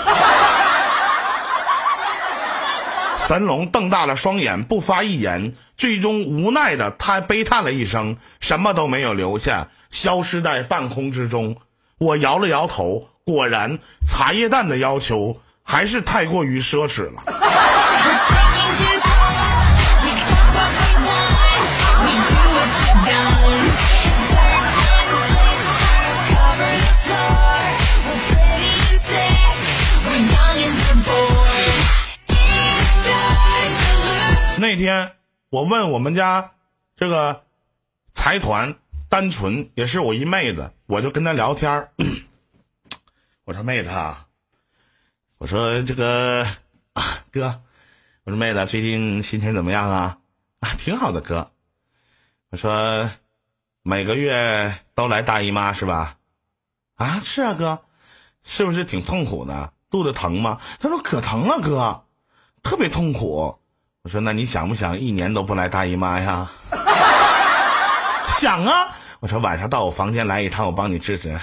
神龙瞪大了双眼，不发一言，最终无奈的他悲叹了一声，什么都没有留下，消失在半空之中。我摇了摇头，果然茶叶蛋的要求还是太过于奢侈了。那天我问我们家这个财团单纯也是我一妹子，我就跟她聊天 我说妹子啊，我说这个啊哥，我说妹子最近心情怎么样啊？啊，挺好的哥。我说每个月都来大姨妈是吧？啊，是啊哥，是不是挺痛苦的？肚子疼吗？他说可疼了哥，特别痛苦。我说那你想不想一年都不来大姨妈呀？想啊！我说晚上到我房间来一趟，我帮你治治。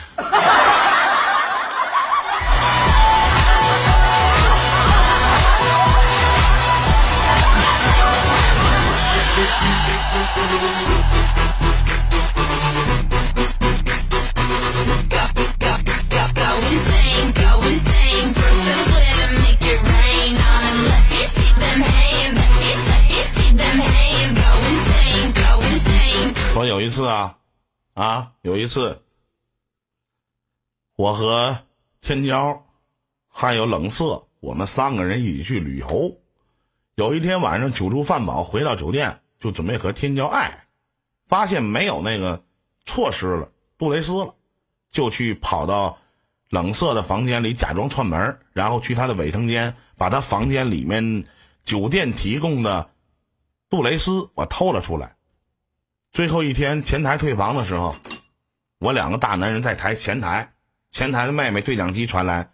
有一次啊，啊，有一次，我和天骄还有冷色，我们三个人一起去旅游。有一天晚上酒足饭饱，回到酒店就准备和天骄爱，发现没有那个措施了，杜蕾斯了，就去跑到冷色的房间里假装串门，然后去他的卫生间，把他房间里面酒店提供的杜蕾斯我偷了出来。最后一天前台退房的时候，我两个大男人在台前台，前台的妹妹对讲机传来，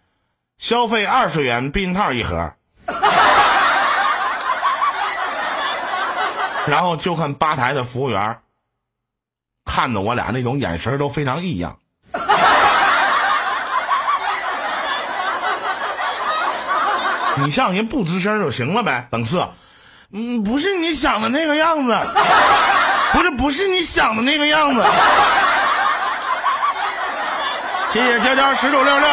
消费二十元避孕套一盒。然后就看吧台的服务员看着我俩那种眼神都非常异样。你像人不吱声就行了呗，等色。嗯，不是你想的那个样子，不是不是你想的那个样子。谢谢娇娇十九六六。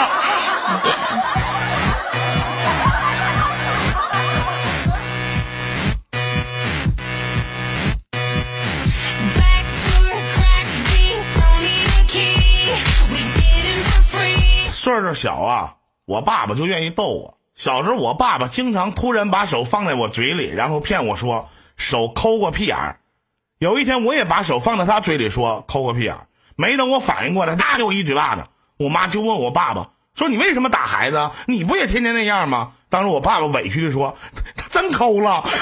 岁数小啊，我爸爸就愿意逗我。小时候，我爸爸经常突然把手放在我嘴里，然后骗我说手抠过屁眼儿。有一天，我也把手放在他嘴里说抠个屁眼，没等我反应过来，他给我一嘴巴子。我妈就问我爸爸说：“你为什么打孩子？你不也天天那样吗？”当时我爸爸委屈的说：“他真抠了。”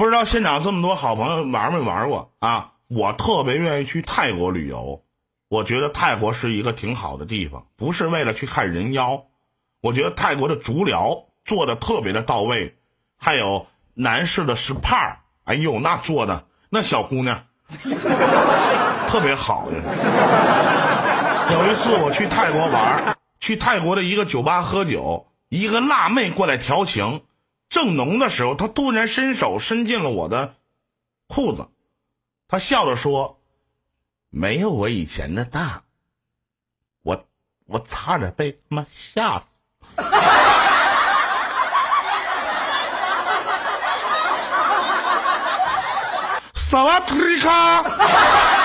不知道现场这么多好朋友玩没玩过啊？我特别愿意去泰国旅游，我觉得泰国是一个挺好的地方，不是为了去看人妖。我觉得泰国的足疗做的特别的到位，还有男士的 SPA，哎呦，那做的那小姑娘 特别好。有一次我去泰国玩，去泰国的一个酒吧喝酒，一个辣妹过来调情。正浓的时候，他突然伸手伸进了我的裤子，他笑着说：“没有我以前的大。”我我差点被他妈吓死。萨瓦特里卡。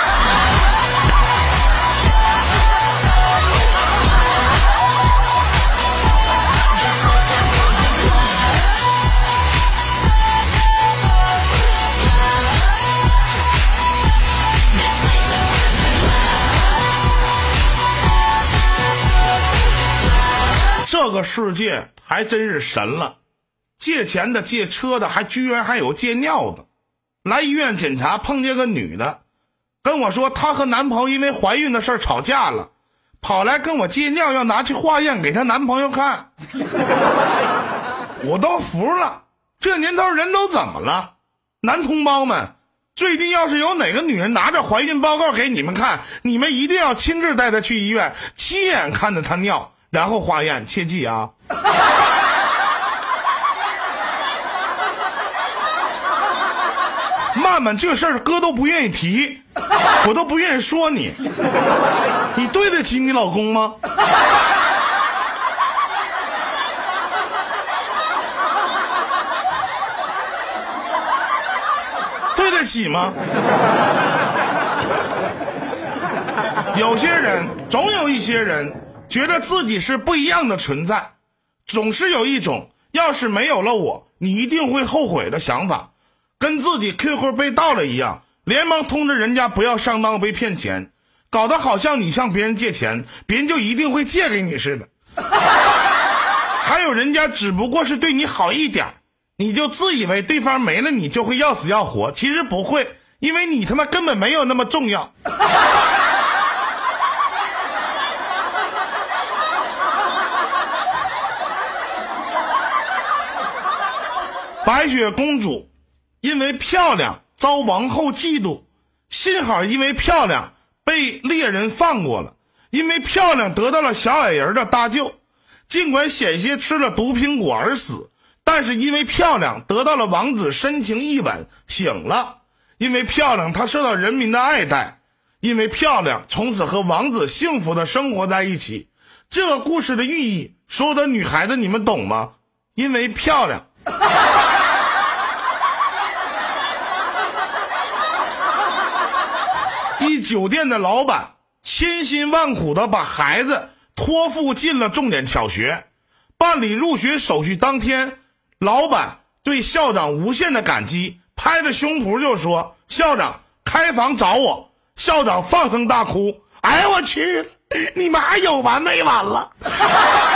个世界还真是神了，借钱的、借车的，还居然还有借尿的。来医院检查，碰见个女的，跟我说她和男朋友因为怀孕的事吵架了，跑来跟我借尿，要拿去化验给她男朋友看。我都服了，这年头人都怎么了？男同胞们，最近要是有哪个女人拿着怀孕报告给你们看，你们一定要亲自带她去医院，亲眼看着她尿。然后化验，切记啊！曼曼，这事儿哥都不愿意提，我都不愿意说你。你对得起你老公吗？对得起吗？有些人，总有一些人。觉得自己是不一样的存在，总是有一种要是没有了我，你一定会后悔的想法，跟自己 QQ 被盗了一样，连忙通知人家不要上当被骗钱，搞得好像你向别人借钱，别人就一定会借给你似的。还有人家只不过是对你好一点，你就自以为对方没了你就会要死要活，其实不会，因为你他妈根本没有那么重要。白雪公主因为漂亮遭王后嫉妒，幸好因为漂亮被猎人放过了，因为漂亮得到了小矮人的搭救。尽管险些吃了毒苹果而死，但是因为漂亮得到了王子深情一吻，醒了。因为漂亮，她受到人民的爱戴。因为漂亮，从此和王子幸福的生活在一起。这个故事的寓意，所有的女孩子你们懂吗？因为漂亮。酒店的老板千辛万苦的把孩子托付进了重点小学，办理入学手续当天，老板对校长无限的感激，拍着胸脯就说：“校长开房找我。”校长放声大哭：“哎呀我去，你们还有完没完了？”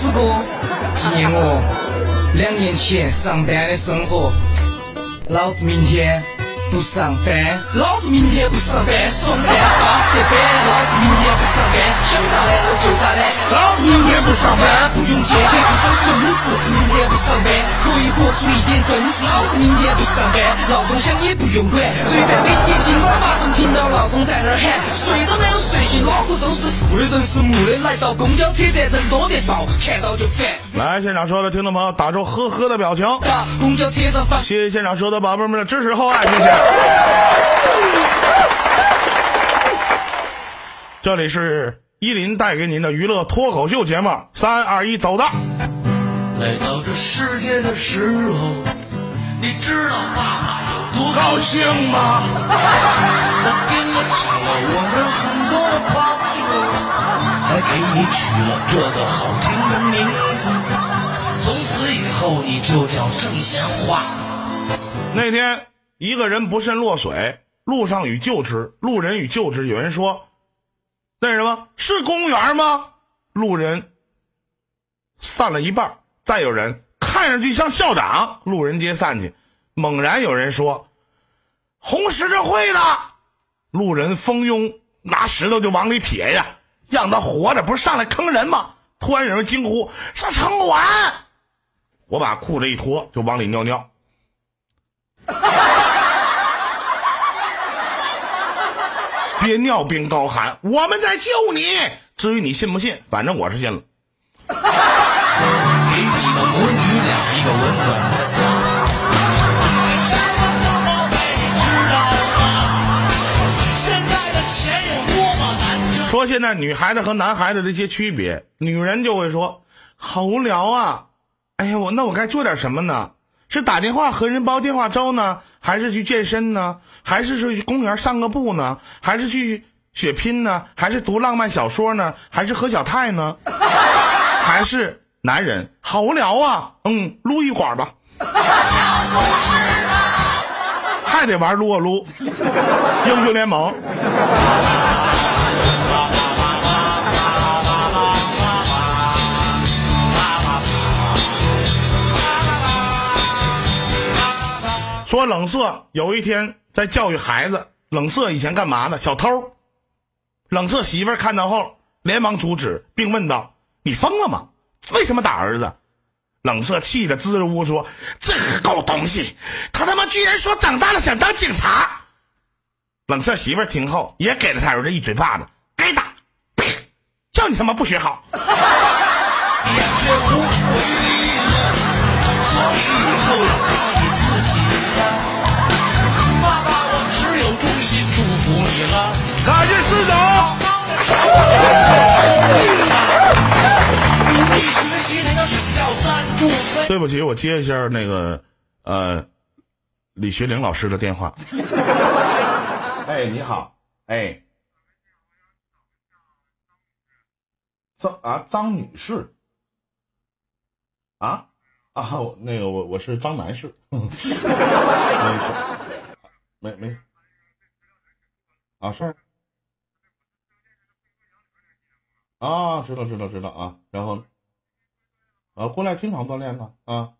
今以此歌纪念我两年前上班的生活。老子明天不上班，老子明天不上班，爽翻巴适的板。老子明天不上班，想咋懒就咋懒。老子明天不上班，不用借给自己孙子。明天不上班，可以活出一点真实。老子明天不上班，闹钟响也不用管。最烦每天清早八晨听到闹钟在那儿喊，睡都没有睡醒，脑壳都是负的，人是木的。来到公交车站，人多得爆，看到就烦。来，现场所有的听众朋友，打出呵呵的表情。把公交车上放。谢谢现场所有的宝贝们的支持厚爱，谢谢。这里是依林带给您的娱乐脱口秀节目，三二一，走的。来到这世界的时候，你知道爸爸有多高兴吗？我给你请了我们很多的朋友，还给你取了这个好听的名字，从此以后你就叫郑贤华。那天，一个人不慎落水，路上与救之，路人与救之。有人说：“那什么是公园吗？”路人散了一半。再有人看上去像校长，路人皆散去。猛然有人说：“红十字会的。”路人蜂拥拿石头就往里撇呀，让他活着，不是上来坑人吗？突然有人惊呼：“是城管！”我把裤子一脱，就往里尿尿。边尿边高喊：“我们在救你！”至于你信不信，反正我是信了。给你们母女俩一个温暖的家。说现在女孩子和男孩子的一些区别，女人就会说：“好无聊啊！哎呀，我那我该做点什么呢？是打电话和人煲电话粥呢，还是去健身呢？还是说去公园散个步呢？还是去血拼呢？还是读浪漫小说呢？还是喝小太呢？还是男人好无聊啊！嗯，撸一管吧。还得玩撸啊撸，英雄联盟。说冷色有一天在教育孩子，冷色以前干嘛呢？小偷。冷色媳妇看到后，连忙阻止，并问道：“你疯了吗？为什么打儿子？”冷色气得支支吾吾说：“这个狗东西，他他妈居然说长大了想当警察！”冷色媳妇听后也给了他儿子一嘴巴子，该打，叫你他妈不学好！你了。感谢师长。对不起，我接一下那个呃李学玲老师的电话。哎，你好，哎，张啊张女士，啊啊，那个我我是张男士，没事，没没啊是啊，知道知道知道啊，然后啊过来经常锻炼呢啊。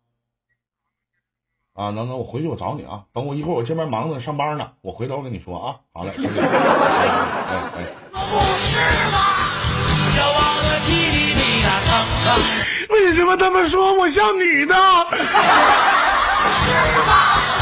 啊，能能，我回去我找你啊。等我一会儿，我这边忙着上班呢，我回头跟你说啊。好嘞。哎哎。为什么他们说我像女的？是吗？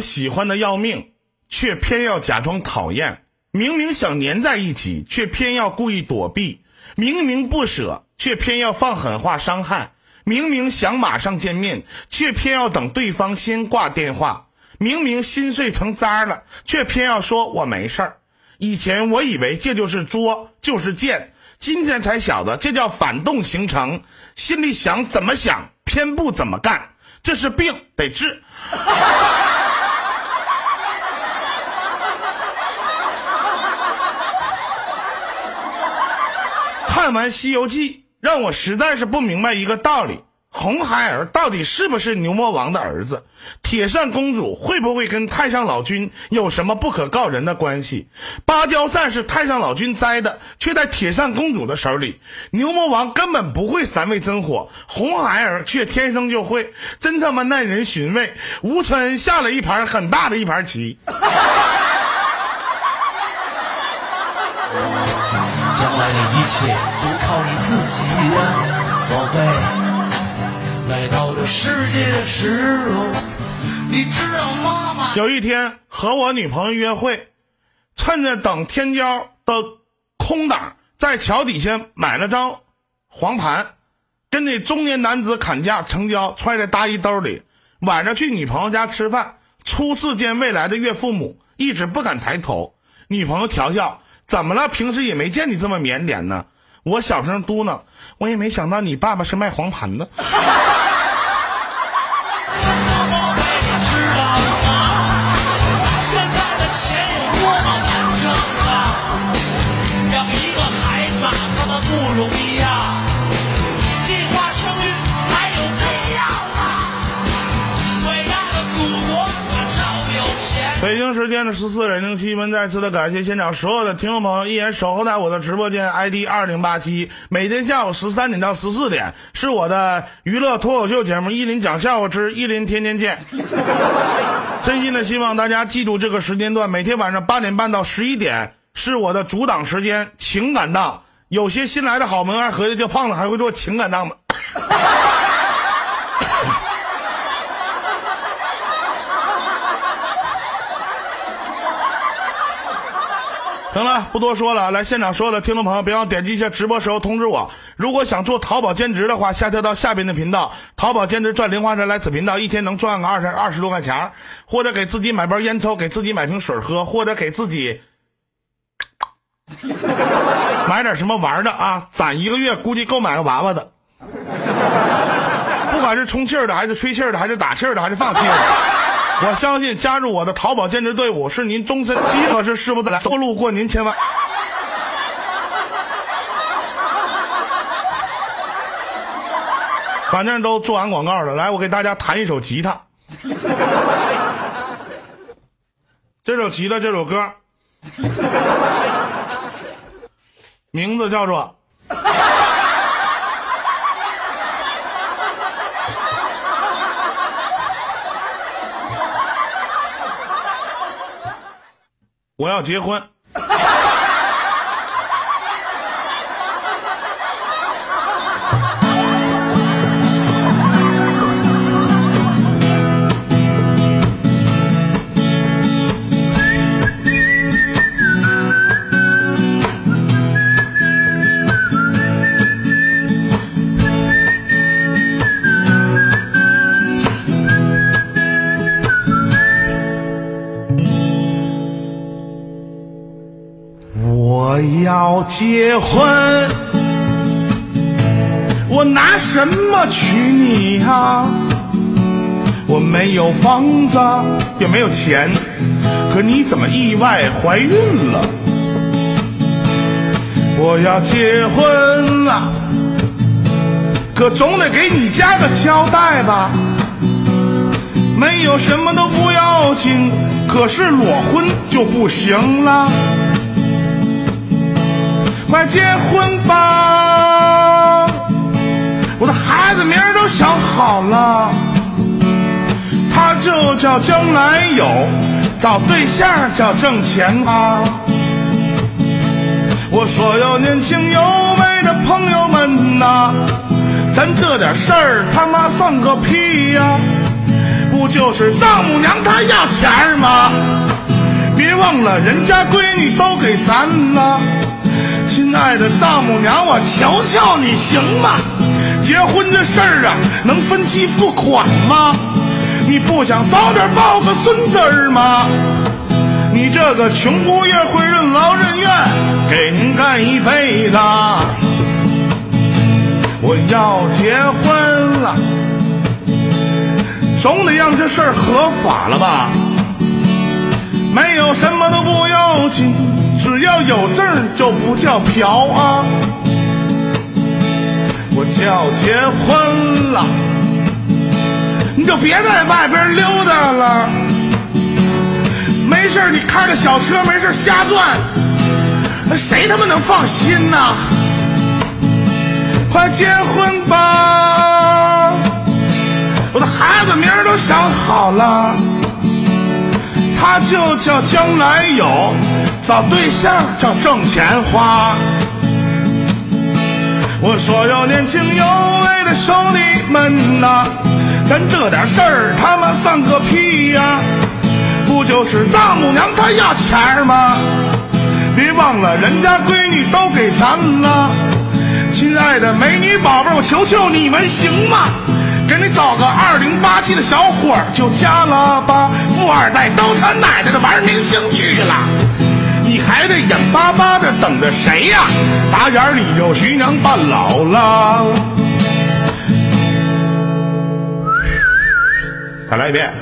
喜欢的要命，却偏要假装讨厌；明明想粘在一起，却偏要故意躲避；明明不舍，却偏要放狠话伤害；明明想马上见面，却偏要等对方先挂电话；明明心碎成渣了，却偏要说我没事儿。以前我以为这就是作，就是贱，今天才晓得这叫反动形成。心里想怎么想，偏不怎么干，这是病，得治。看完《西游记》，让我实在是不明白一个道理：红孩儿到底是不是牛魔王的儿子？铁扇公主会不会跟太上老君有什么不可告人的关系？芭蕉扇是太上老君摘的，却在铁扇公主的手里。牛魔王根本不会三味真火，红孩儿却天生就会，真他妈耐人寻味。吴承恩下了一盘很大的一盘棋。将来的一切都靠你自己呀，宝贝。来到这世界的时候，你知道妈妈有一天和我女朋友约会，趁着等天骄的空档，在桥底下买了张黄盘，跟那中年男子砍价成交，揣在大衣兜里。晚上去女朋友家吃饭，初次见未来的岳父母，一直不敢抬头。女朋友调笑：“怎么了？平时也没见你这么腼腆呢。”我小声嘟囔：“我也没想到你爸爸是卖黄盘的。”北京时间的十四点零七分，再次的感谢现场所有的听众朋友，依然守候在我的直播间 ID 二零八七，每天下午十三点到十四点是我的娱乐脱口秀节目《依林讲笑话之依林天天见》。真心的希望大家记住这个时间段，每天晚上八点半到十一点是我的主档时间，情感档。有些新来的好朋友还合计这胖子还会做情感档呢。行了，不多说了。来，现场所有的听众朋友，别忘点击一下直播时候通知我。如果想做淘宝兼职的话，下跳到下边的频道，淘宝兼职赚零花钱来此频道，一天能赚个二十二十多块钱，或者给自己买包烟抽，给自己买瓶水喝，或者给自己 买点什么玩的啊，攒一个月估计够买个娃娃的。不管是充气儿的，还是吹气儿的，还是打气儿的，还是放气儿的。我相信加入我的淘宝兼职队伍是您终身饥渴是师傅的来，都路过您千万。反正都做完广告了，来，我给大家弹一首吉他。这首吉他这首歌，名字叫做我要结婚。要结婚，我拿什么娶你呀、我没有房子，也没有钱，可你怎么意外怀孕了？我要结婚了，可总得给你家个交代吧。没有什么都不要紧，可是裸婚就不行了。快结婚吧！我的孩子名儿都想好了，他就叫将来有，找对象叫挣钱啊！我所有年轻有为的朋友们呐，咱这点事儿他妈算个屁呀、不就是丈母娘她要钱吗？别忘了人家闺女都给咱了。亲爱的丈母娘，我求求你行吗？结婚这事儿啊，能分期付款吗？你不想早点抱个孙子吗？你这个穷姑爷会任劳任怨，给您干一辈子。我要结婚了，总得让这事儿合法了吧？没有什么都不要紧，只要有证就不叫嫖啊！我叫结婚了，你就别在外边溜达了。没事你开个小车，没事瞎转，谁他妈能放心呐？快结婚吧！我的孩子名都想好了。他就叫将来有，找对象叫挣钱花。我所有年轻有为的兄弟们呐，咱这点事儿他妈算个屁呀、不就是丈母娘她要钱吗？别忘了人家闺女都给咱了。亲爱的美女宝贝，我求求你们行吗？给你找个二零八七的小伙就嫁了吧，富二代都他奶奶的玩明星去了，你还得眼巴巴的等着谁呀？眨眼里就徐娘半老了。再来一遍。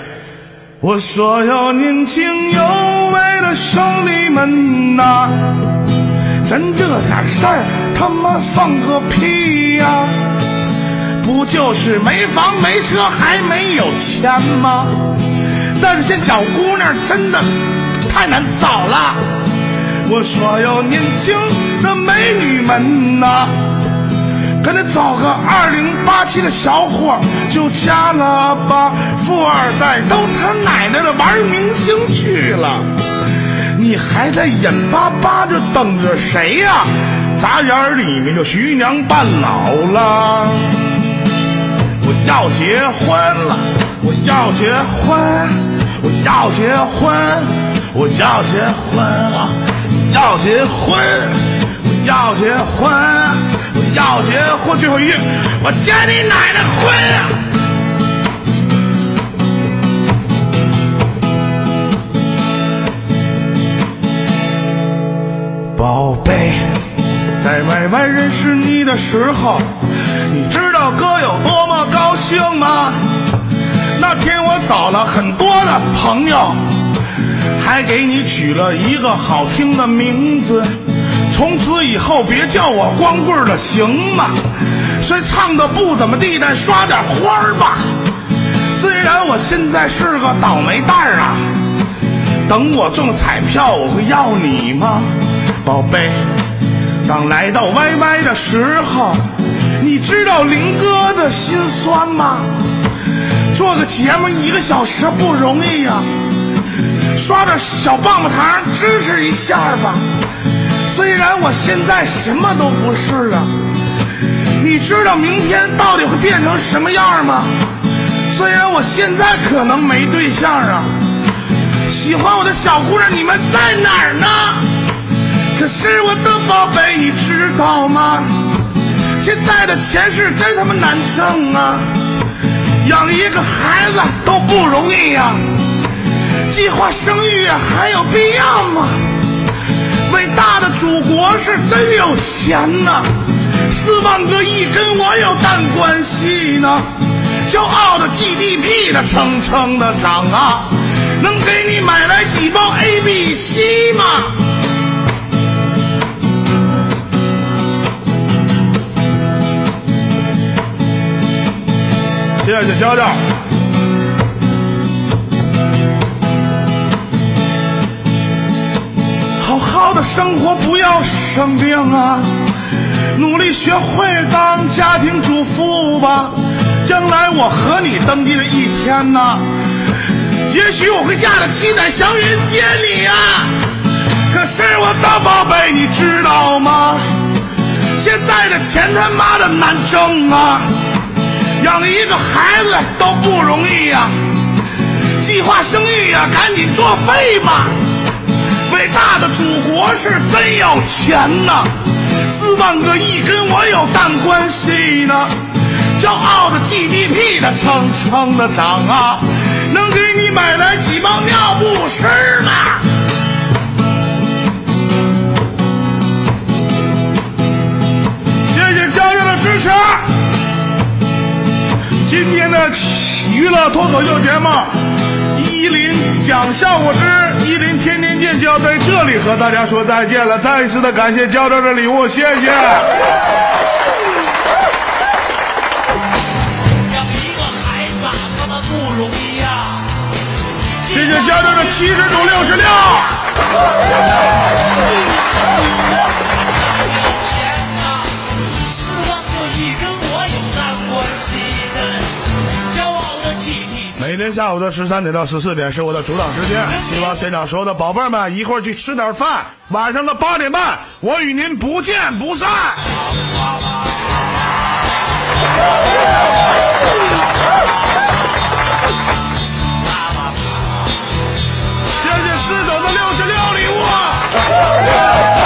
我所有年轻有为的兄弟们呐、咱这点事儿他妈算个屁呀、不就是没房没车还没有钱吗？但是现在小姑娘真的太难找了。我所有年轻的美女们呐、赶紧找个二零八七的小伙就嫁了吧，富二代都他奶奶的玩明星去了，你还在眼巴巴的等着谁呀、眨眼里面就徐娘半老了。我要结婚了，我要结婚，我要结婚，我要结婚啊！要结婚，我要结婚，我要结婚，最后一句，我结你奶奶婚啊！宝贝，在外外认识你的时候，你知道哥有多么高兴吗？那天我找了很多的朋友，还给你取了一个好听的名字。从此以后别叫我光棍了，行吗？虽唱的不怎么地，但刷点花儿吧。虽然我现在是个倒霉蛋儿啊，等我中彩票，我会要你吗，宝贝？当来到 YY 的时候，你知道林哥的心酸吗？做个节目一个小时不容易呀、刷点小棒棒糖支持一下吧。虽然我现在什么都不是啊，你知道明天到底会变成什么样吗？虽然我现在可能没对象啊，喜欢我的小姑娘你们在哪儿呢？可是我的宝贝，你知道吗？现在的钱是真他妈难挣啊，养一个孩子都不容易呀、计划生育还有必要吗？伟大的祖国是真有钱呐，四万个亿跟我有蛋关系呢？骄傲的 GDP 的蹭蹭的涨啊，能给你买来几包 A、B、C 吗？谢谢娇娇。好的生活不要生病啊，努力学会当家庭主妇吧。将来我和你登记的一天呢，也许我会驾着七彩祥云接你呀、可是我的宝贝，你知道吗？现在的钱他妈的难挣啊，养一个孩子都不容易呀、计划生育呀、赶紧作废吧！伟大的祖国是真有钱呐，四万个亿跟我有淡关系呢。骄傲的 GDP 的蹭蹭的涨啊，能给你买来几包尿不湿吗？谢谢家人的支持。今天的娱乐脱口秀节目《依林讲笑话之依林天天见》就要在这里和大家说再见了。再一次的感谢娇娇的礼物，谢谢。养一个孩子他妈不容易呀、谢谢娇娇的七十组六十六。今天下午的十三点到十四点是我的主场时间，希望现场所有的宝贝们一会儿去吃点饭，晚上的八点半我与您不见不散。谢谢施总的六十六礼物。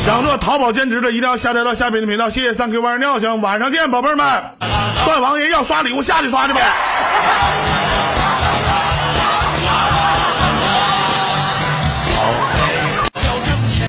想做淘宝兼职的，一定要下载到下边的频道。谢谢三 Q 二尿兄，晚上见，宝贝们。段王爷要刷礼物下去刷去呗。